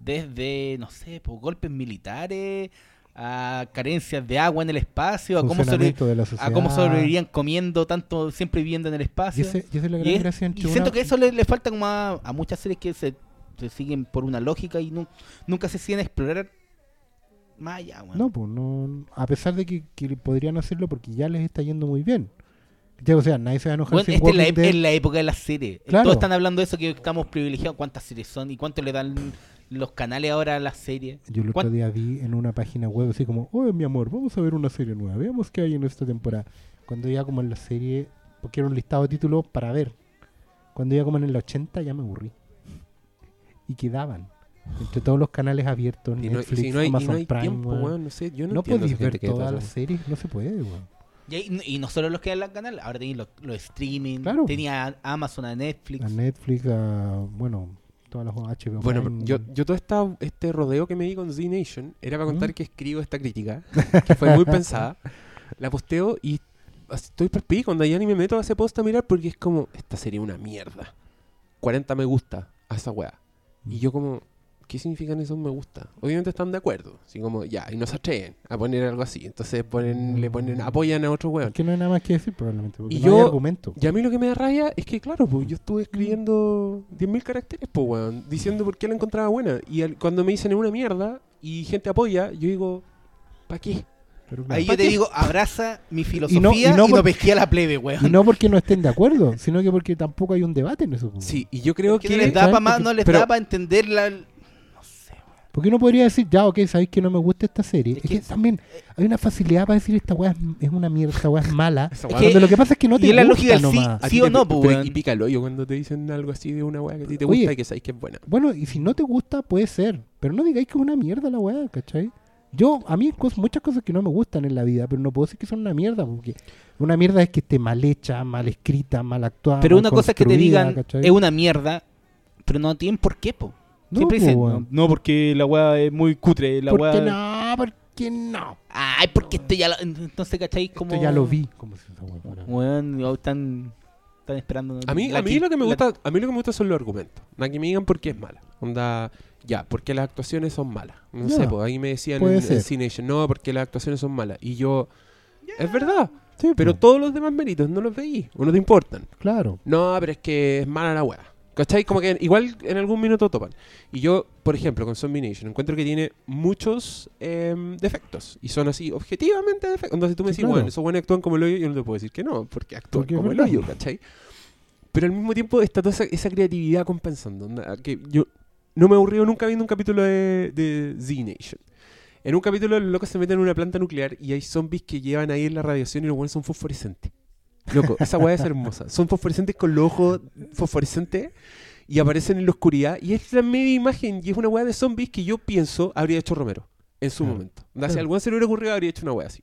desde, no sé, golpes militares a carencias de agua en el espacio, a cómo, sobre- a sobrevivirían comiendo tanto, siempre viviendo en el Y, espacio. ese- y esa es la Y, gran es- gracia y entre siento una- que eso le, le falta como a, a muchas series que se, se siguen por una lógica y nu- nunca se siguen explorar más allá. No, pues no. A pesar de que, que podrían hacerlo porque ya les está yendo muy bien. Ya, O sea, nadie se va a enojar Bueno, esta es la, Walking ep- Dead- es la época de las series. Claro. Todos están hablando de eso, que estamos privilegiados. ¿Cuántas series son? ¿Y cuánto le dan los canales ahora a las series? Yo el otro ¿Cuán- día vi en una página web así como, oye mi amor, vamos a ver una serie nueva, veamos qué hay en esta temporada. Cuando ya como en la serie, porque era un listado de títulos para ver. Cuando ya como en el 80 ya me aburrí. Y quedaban. Entre todos los canales abiertos, Y no, y Netflix, si no hay, y Amazon no hay Prime, tiempo, weón. weón, no sé, yo no, No podéis ver todas las series, no se puede, weón. Y, ahí- y no solo los que dan los canales, ahora tenéis los, los streaming. Claro. Tenía a Amazon, a Netflix. A Netflix, a, bueno, todas las HBO Bueno, Prime. yo, yo todo esta, este rodeo que me di con Z Nation era para contar ¿Mm? que escribo esta crítica, que fue muy pensada. La posteo y estoy perpí cuando ya ni me meto a ese post a mirar porque es como, esta sería una mierda. 40 me gusta a esa weá. Y yo como, ¿qué significan esos me gusta? Obviamente están de acuerdo. Así como, ya, y no se atreven a poner algo así. Entonces ponen, le ponen, apoyan a otro weón. Es que no hay nada más que decir probablemente, porque Y no hay yo- argumento. Y a mí lo que me da rabia es que, claro, pues yo estuve escribiendo 10.000 caracteres, pues, weón, diciendo por qué la encontraba buena. Y al- cuando me dicen es una mierda y gente apoya, yo digo, ¿para qué? Pero. Ahí yo ¿Pa' te qué? digo, abraza mi y filosofía y no- no, y no por- pesqué a la plebe, weón. Y no porque no estén de acuerdo, sino que porque tampoco hay un debate en eso. po. Sí, y yo creo Que que... no les da ¿sabes? para más, Porque- no les pero- da para entender la... Porque uno podría decir, ya, ok, sabéis que no me gusta esta serie. Es Es, que, que- también hay una facilidad para decir esta weá es, una mierda, esta weá es mala. Es que- Cuando lo que pasa es que no te y la gusta lógica del sí. nomás. ti sí o no, pues. Y pica el hoyo cuando te dicen algo así de una weá que a ti te Oye. gusta y que sabes que es buena. Bueno, y si no te gusta, puede ser. Pero no digáis que es una mierda la weá, ¿cachai? Yo, a mí hay cos- muchas cosas que no me gustan en la vida, pero no puedo decir que son una mierda, porque una mierda es que esté mal hecha, mal escrita, mal actuada. Pero mal una cosa es que te digan ¿cachai? es una mierda, pero no tienen por qué, po. No, Siempre po, dicen, weón. no, no, porque la weá es muy cutre, la ¿Por weá... qué no? ¿Por qué no? Ay, porque esto ya lo... Entonces, ¿cachai? Como... Esto ya lo vi. Están, están esperando... A mí, la a mí lo que me la- gusta, a mí lo que me gusta son los argumentos. No que me digan por qué es mala. Onda, ya, porque las actuaciones son malas. No sé, pues ahí me decían puede en, en Cination, no, porque las actuaciones son malas. Y yo, es verdad, Sí, pero po, todos los demás méritos no los veí, o no te importan. claro. No, pero es que es mala la weá. ¿Cachai? Como que igual en algún minuto topan. Y yo, por ejemplo, con Zombie Nation, encuentro que tiene muchos em, defectos. Y son así, objetivamente defectos. Entonces tú me decís, claro. bueno, esos buenos actúan como el hoyo. Yo no te puedo decir que no, porque actúan Porque como el hoyo, ¿cachai? Pero al mismo tiempo está toda esa, esa creatividad compensando. onda, Que yo no me he aburrido nunca viendo un capítulo de, de Z Nation. En un capítulo los locos se meten en una planta nuclear y hay zombies que llevan ahí la radiación y los buenos son fosforescentes. Loco, esa weá es hermosa. Son fosforescentes con los ojos fosforescentes y aparecen en la oscuridad. Y es la media imagen y es una weá de zombies que yo pienso habría hecho Romero en su Claro. momento. Si algún se le hubiera ocurrido, habría hecho una weá así.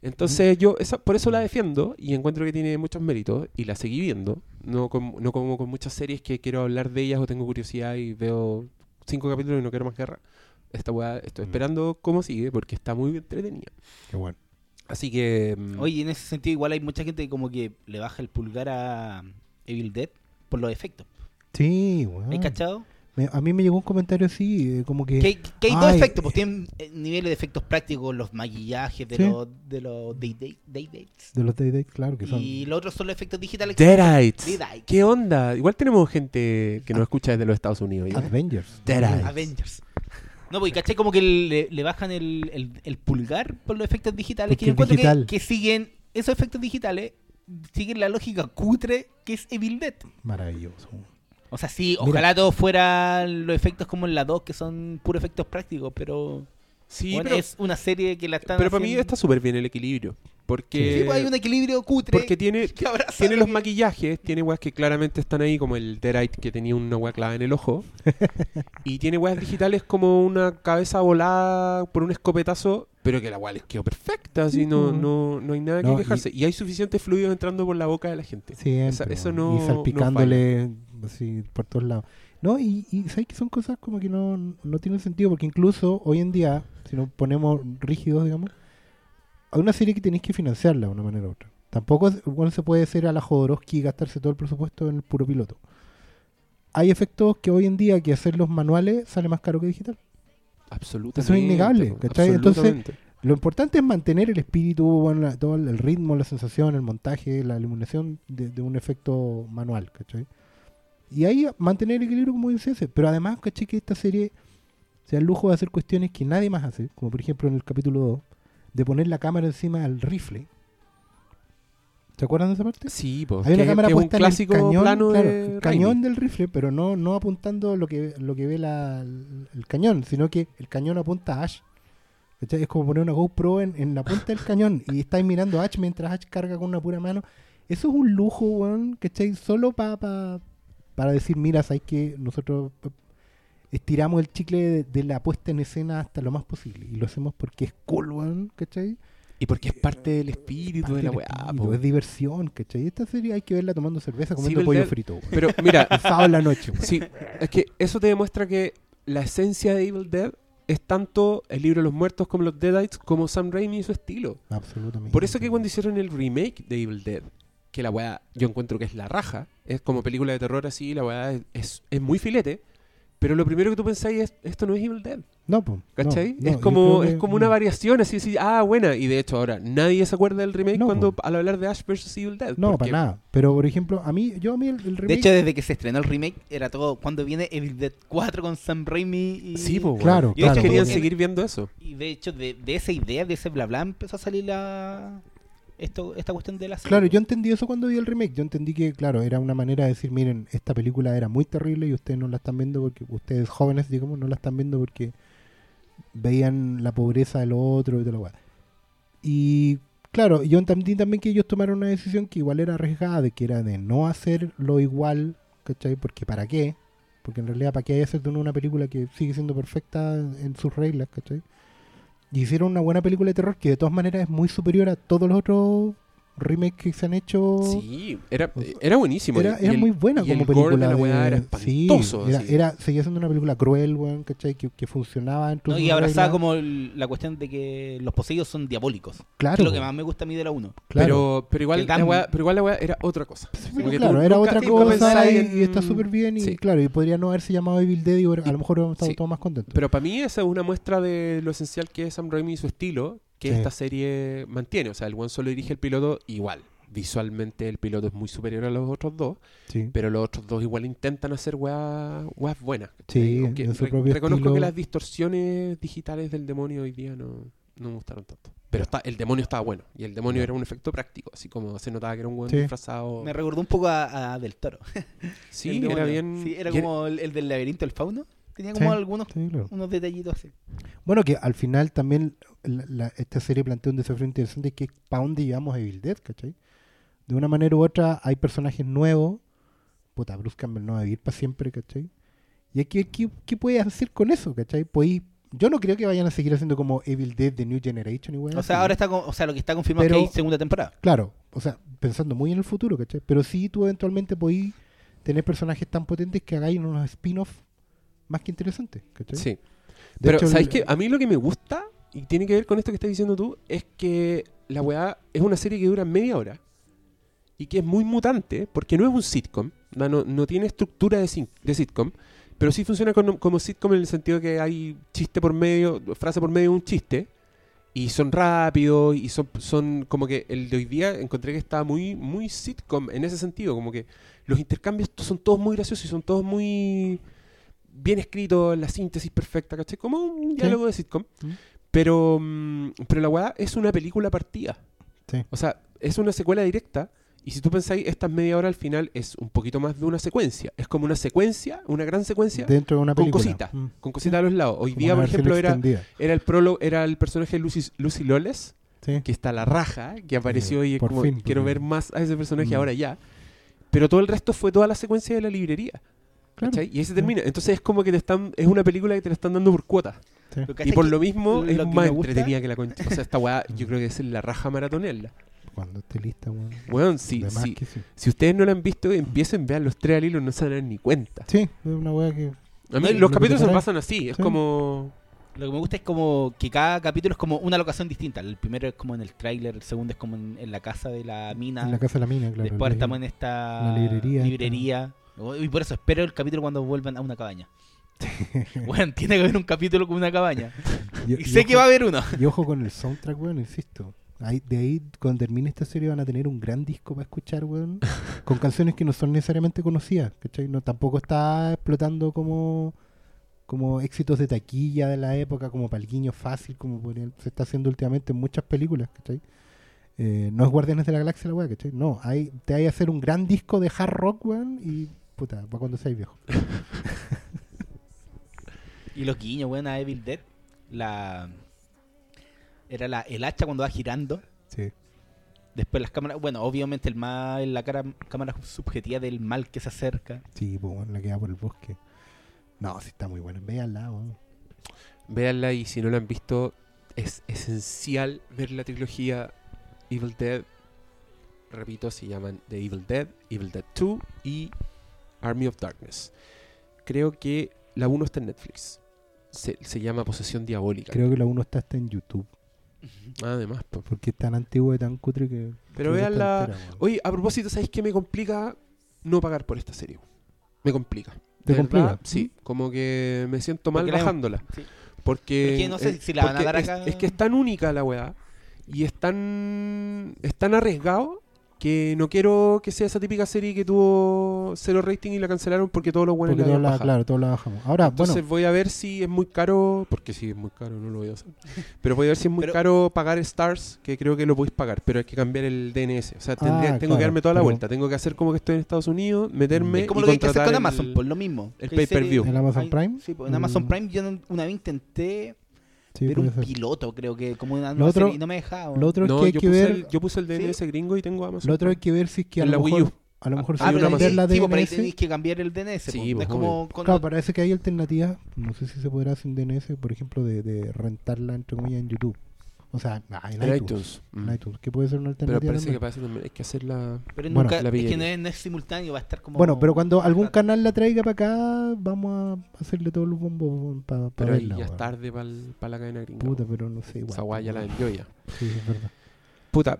Entonces yo esa, por eso la defiendo y encuentro que tiene muchos méritos y la seguí viendo. No, con- no como con muchas series que quiero hablar de ellas o tengo curiosidad y veo cinco capítulos y no quiero más guerra. Esta weá estoy esperando cómo sigue porque está muy entretenida. Qué bueno. Así que... mm, Oye, en ese sentido igual hay mucha gente que como que le baja el pulgar a Evil Dead por los efectos. Sí, weón. ¿Hay cachado? Me- a mí me llegó un comentario así, eh, como que... Que, hay- que hay dos efectos, pues tienen eh, niveles de efectos prácticos, los maquillajes de Sí. los de los day, day- day dates. De los Day Days, claro, que son... Y los otros son los efectos digitales. Deadites. Deadites. ¿Qué onda? Igual tenemos gente que nos escucha desde los Estados Unidos. ¿ya? Avengers. Deadites. Avengers. No, pues caché como que le, le bajan el, el- el pulgar por los efectos digitales. Porque que yo encuentro que, siguen, esos efectos digitales siguen la lógica cutre que es Evil Dead. Maravilloso. O sea, sí, Mira. ojalá todo fuera los efectos como en la 2, que son puros efectos prácticos, pero Sí, bueno, pero, es una serie que la están pero para mí está súper bien el equilibrio. porque, Sí, pues hay un equilibrio cutre. porque tiene, tiene lo los que- maquillajes, tiene weas que claramente están ahí, como el Deadite que tenía una wea clavada en el ojo. y tiene weas digitales como una cabeza volada por un escopetazo, pero que la wea les quedó perfecta, así Sí, no, pues. no, no hay nada No, que quejarse. Y, hay suficientes fluidos entrando por la boca de la gente. Esa- eso no- Y no salpicándole así por todos lados. No, y, y sabes que son cosas como que no, no tienen sentido, porque incluso hoy en día, si nos ponemos rígidos, digamos, hay una serie que tenéis que financiarla de una manera u otra. Tampoco es- bueno, se puede ser a la Jodorowsky y gastarse todo el presupuesto en el puro piloto. Hay efectos que hoy en día que hacerlos manuales sale más caro que digital. Absolutamente. Eso es innegable, ¿cachai? Entonces. Lo importante es mantener el espíritu, bueno, la- todo el ritmo, la sensación, el montaje, la iluminación de, de un efecto manual, ¿cachai? Y ahí mantener el equilibrio como dice ese. Pero además, ¿cachai? Que esta serie se da el lujo de hacer cuestiones que nadie más hace, como por ejemplo en el capítulo 2, de poner la cámara encima del rifle. ¿Se acuerdan de esa parte? Sí, pues. Hay una que- cámara que un puesta clásico en el cañón, plano claro, de el cañón del rifle, pero no, no apuntando lo que, lo que ve la, el, cañón, sino que el cañón apunta a Ash. ¿Cachai? Es como poner una GoPro en, en la punta del cañón y estáis mirando a Ash mientras Ash carga con una pura mano. Eso es un lujo, weón, ¿cachai? Solo pa, pa- para decir, mira, sabes que nosotros eh, estiramos el chicle de, de la puesta en escena hasta lo más posible. Y lo hacemos porque es cool, weón, ¿cachai? Y porque es parte del espíritu de la weá, espíritu. Es diversión, ¿cachai? Esta serie hay que verla tomando cerveza, comiendo Evil pollo frito, weón. Pero mira, sábado en la noche, sí, es que eso te demuestra que la esencia de Evil Dead es tanto el libro de los muertos como los Deadites, como Sam Raimi y su estilo. Absolutamente. Por eso que cuando hicieron el remake de Evil Dead, que la weá yo encuentro que es la raja, es como película de terror así, la weá es, es, es muy filete, pero lo primero que tú pensáis es, esto no es Evil Dead, No, pues. ¿cachai? no, es como es como una variación, así, así, ah, buena, y de hecho ahora nadie se acuerda del remake No, cuando po. al hablar de Ash vs. Evil Dead. No, para nada. Pero, por ejemplo, a mí, yo a mí el, el remake... De hecho, desde que se estrenó el remake, era todo. Cuando viene Evil Dead 4 con Sam Raimi y. Sí, pues, Claro, Yo de hecho claro. querían seguir viendo eso. Y de hecho, de, de esa idea, de ese bla bla, empezó a salir la. Esto, esta cuestión de la serie. Claro, yo entendí eso cuando vi el remake. Yo entendí que, claro, era una manera de decir, miren, esta película era muy terrible y ustedes no la están viendo porque, ustedes jóvenes, digamos, no la están viendo porque veían la pobreza del otro y de la weá. Y, claro, yo entendí también que ellos tomaron una decisión que igual era arriesgada, de que era de no hacer lo igual, ¿cachai? Porque ¿para qué? Porque en realidad, ¿para qué hay hacer de una película que sigue siendo perfecta en sus reglas, ¿cachai? Y hicieron una buena película de terror que de todas maneras es muy superior a todos los otros remakes que se han hecho. Sí, era, era buenísimo. Era, y era el- muy buena y como el película. de la weá de- era sí, espantoso. era, así. era- seguía siendo una película cruel, weón, ¿cachai? Que, que funcionaba No, y abrazaba como el- la cuestión de que los poseídos son diabólicos. que Claro, es lo que más me gusta a mí de la 1. claro. Pero, pero, igual Que la weá, pero igual la weá era otra cosa. Sí, que claro, era otra sí, cosa y, en- y está súper bien. Y Sí. claro, y podría no haberse llamado Evil Dead y a lo mejor hubiéramos estado Sí. todos más contentos. Pero para mí esa es una muestra de lo esencial que es Sam Raimi y su estilo, que Sí. esta serie mantiene. O sea, el one solo dirige el piloto igual. Visualmente el piloto es muy superior a los otros dos, sí. pero los otros dos igual intentan hacer weas, weas buenas. Sí, su re- propio reconozco estilo. que las distorsiones digitales del demonio hoy día no, no me gustaron tanto. Pero está, el demonio estaba bueno. Y el demonio era un efecto práctico. Así como se notaba que era un buen Sí. disfrazado. Me recordó un poco a, a Del Toro. Sí, era bien. Sí, era- como el, el del laberinto del fauno. Tenía como Sí, algunos sí, claro. unos detallitos así. Bueno, que al final también la- la- esta serie plantea un desafío interesante que es para dónde llevamos a Evil Dead, ¿cachai? De una manera u otra hay personajes nuevos. Puta, Bruce Campbell no va a vivir para siempre, ¿cachai? Y ver qué, qué puedes hacer con eso, ¿cachai? Podéis- yo no creo que vayan a seguir haciendo como Evil Dead de New Generation weón O sea, ahora está con- o sea, lo que está confirmado Pero- es que hay segunda temporada. Claro, o sea, pensando muy en el futuro, ¿cachai? Pero sí tú eventualmente podéis tener personajes tan potentes que hagáis unos spin-offs más que interesantes, ¿cachai? Sí. De Pero, hecho, ¿sabéis el- qué? A mí lo que me gusta, y tiene que ver con esto que estás diciendo tú, es que la weá es una serie que dura media hora y que es muy mutante, porque no es un sitcom, no, no, tiene estructura de, sin- de sitcom, pero sí funciona con- como sitcom en el sentido que hay chiste por medio, frase por medio de un chiste, y son rápidos, y son, son como que el de hoy día encontré que estaba muy, muy sitcom en ese sentido, como que los intercambios son todos muy graciosos y son todos muy bien escritos, la síntesis perfecta, ¿cachai? Como un diálogo de sitcom. Mm. Pero, mm, pero la weá es una película partida. Sí. O sea, es una secuela directa. Y si tú pensáis, esta media hora al final es un poquito más de una secuencia. Es como una secuencia, una gran secuencia, dentro de una con película. cositas, Mm. con cositas a los lados. Hoy Como día, por ejemplo, era, el prólogo, era el personaje de Lucy, Lucy Sí. que está la raja, que apareció y es como, fin, quiero ver más a ese personaje Mm. ahora ya. Pero todo el resto fue toda la secuencia de la librería. Claro. Y ahí se termina. Entonces es como que te están, es una película que te la están dando por cuotas. Sí. Y por lo mismo es más entretenida que la concha. O sea, esta weá yo creo que es la raja maratonela. Cuando esté lista, weón. Weón, si, sí. si ustedes no la han visto, empiecen, vean los tres al hilo, no se van a dar ni cuenta. Sí, es una weá que. A mí Sí, los capítulos se pasan así, es Sí. como... Lo que me gusta es como que cada capítulo es como una locación distinta. El primero es como en el tráiler, el segundo es como en, en la casa de la mina. En la casa de la mina, claro. Después estamos en esta la librería librería. Y por eso espero el capítulo cuando vuelvan a una cabaña. bueno, tiene que haber un capítulo con una cabaña. Y- Y y sé que ojo- va a haber uno. Y ojo con el soundtrack, weón, insisto. Ahí, de ahí, cuando termine esta serie, van a tener un gran disco para escuchar, weón. con canciones que no son necesariamente conocidas, ¿cachai? No, tampoco está explotando como como éxitos de taquilla de la época, como palguiño fácil, como se está haciendo últimamente en muchas películas, ¿cachai? Eh, no es Guardianes de la Galaxia la weá, ¿cachai? No, hay, te hay a hacer un gran disco de hard rock, weón, y puta, para cuando seas viejo. Y los guiños, weón, a Evil Dead. La. Era la, el hacha cuando va girando. Sí. Después las cámaras. Bueno, obviamente el mal, la cara, cámara subjetiva del mal que se acerca. Sí, pues bueno, la que va por el bosque. No, sí está muy buena. Véanla, weón. Véanla y si no la han visto, es esencial ver la trilogía Evil Dead. Repito, se llaman The Evil Dead, Evil Dead 2 y Army of Darkness. Creo que la 1 está en Netflix. Se, se llama Posesión Diabólica. Creo que la 1 está hasta en YouTube. Además, po. Porque es tan antiguo y tan cutre que. Pero entera, weón. Oye, a propósito, ¿sabéis qué me complica no pagar por esta serie? Me complica. ¿Te complica? verdad, Sí, como que me siento mal Porque la- bajándola. Sí. Porque, Es que no sé si la van a dar es- acá. Es, que es tan única la weá y es tan, es tan arriesgado que no quiero que sea esa típica serie que tuvo cero rating y la cancelaron porque todos los buenos la la, claro, todos la bajamos. Ahora, Entonces bueno, voy a ver si es muy caro, porque si es muy caro no lo voy a hacer. Pero voy a ver si es muy Pero- caro pagar Stars, que creo que lo podéis pagar, pero hay que cambiar el DNS. O sea, tendría, Ah, tengo que claro, darme toda la pero- vuelta. Tengo que hacer como que estoy en Estados Unidos, meterme Es como y lo que hay que hacer con Amazon, el- por lo mismo. el Que pay-per-view. ¿En Amazon Prime? Sí, pues en Amazon Mm. Prime yo no- una vez intenté sí, ver un ser. piloto, creo que como una Lo otro- serie y no me dejaba. Lo otro No, que hay yo, que puse ver. el, yo puse el DNS gringo y tengo Amazon. Lo otro hay que ver si es que a lo Wii mejor. U. A lo mejor Ah, si pero vender también- la sí, pues, pero ahí DNS. que cambiar el DNS. Sí, pues. No pues, es como con- Claro, parece que hay alternativas. No sé si se podrá sin DNS, por ejemplo, de, de rentarla entre comillas en YouTube. O sea, en, iTunes. iTunes. En iTunes, que puede ser una Pero alternativa. parece que también. eso también hay que hacerla. Pero Bueno, nunca, la es que no es, no es simultáneo, va a estar como. Bueno, pero cuando algún rato. canal la traiga para acá, vamos a hacerle todos los bombos para Pero ahí verla. ya es tarde para la cadena gringa. Puta, pero no sé. igual, Esa guay ya la envió ya. Sí, es verdad. Puta,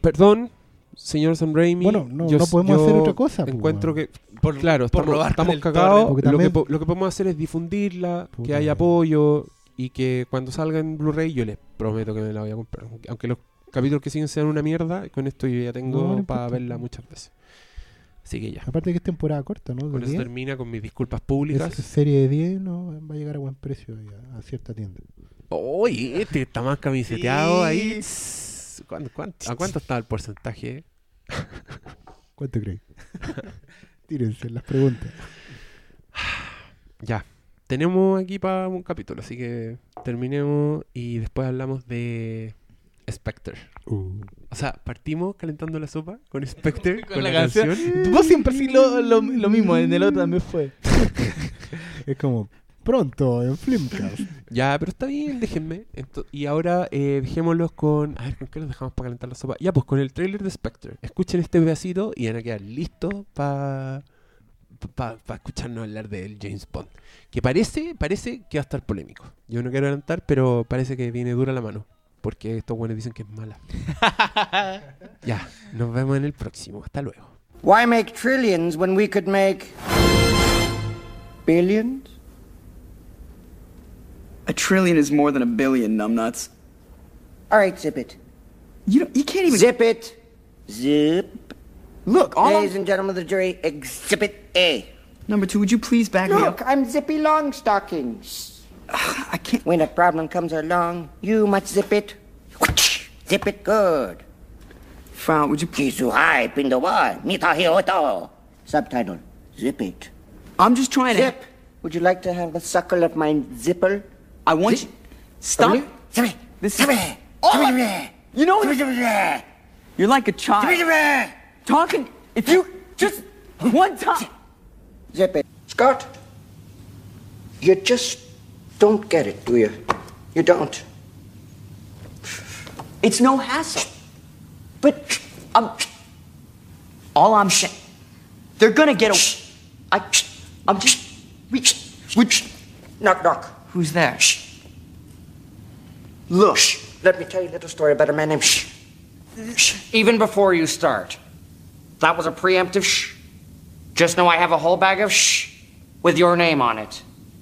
perdón, señor Sam Raimi. Bueno, no, yo- no podemos yo hacer otra cosa. Encuentro que, Por- claro, por estamos, estamos cagados. Lo que, lo que podemos hacer es difundirla, Puta, que haya apoyo y que cuando salga en Blu-ray yo les prometo que me la voy a comprar. Aunque- los capítulos que siguen sean una mierda, con esto yo ya tengo no para verla muchas veces. Así que ya. Aparte que es temporada corta, ¿no? Con eso 10. termina con mis disculpas públicas. es serie de 10 no va a llegar a buen precio a, cierta tienda. Oye, este está más camiseteado ahí. Tss, ¿Cuánto- cuánto- ¿A cuánto está el porcentaje? ¿Cuánto crees? Tírense las preguntas. Ya. Tenemos aquí para un capítulo, así que terminemos y después hablamos de Spectre. Uh. O sea, partimos calentando la sopa con Spectre, con, Con la, la canción. canción. Vos siempre sí lo, lo, lo mismo, en el otro también fue. Es como pronto en Flimcast. Ya, pero está bien, déjenme. Ento- y ahora eh, dejémoslos con. A ver, ¿con qué los dejamos para calentar la sopa? Ya, pues con el trailer de Spectre. Escuchen este pedacito y van a quedar listos para para escucharnos hablar del James Bond. Que parece, parece que va a estar polémico. Yo no quiero adelantar, pero parece que viene dura la mano. Porque estos buenos dicen que es mala. ya, nos vemos en el próximo. Hasta luego. Why make trillions when we could make billions? A trillion is more than a billion, numbnuts. All right, zip it. You don't, you can't even. Zip it. Zip. Look, all I'm- Ladies and gentlemen of the jury, exhibit A. Number two, would you please back me Look. I'm Zippy Longstockings. I can't. When a problem comes along, you must zip it. Zip it good. Frau, would you please? Kisuhai pindawa, mitahioto. Subtitle, zip it. I'm just trying to. Zip. Would you like to have a suckle of my zipper? I want Zip. you. Stop. Zip it. This Zip is- it. Zip it. You know what? You're like a child. Talking. If you just one time. Zip it. Scott, you just don't get it, do you? You don't. It's no hassle. But I'm. All I'm saying, they're gonna get a. I. I'm just. We. we Knock, knock. who's there? Look, let me tell you a little story about a man named. Even before you start, that was a preemptive shh. Just know I have a whole bag of shh with your name on it.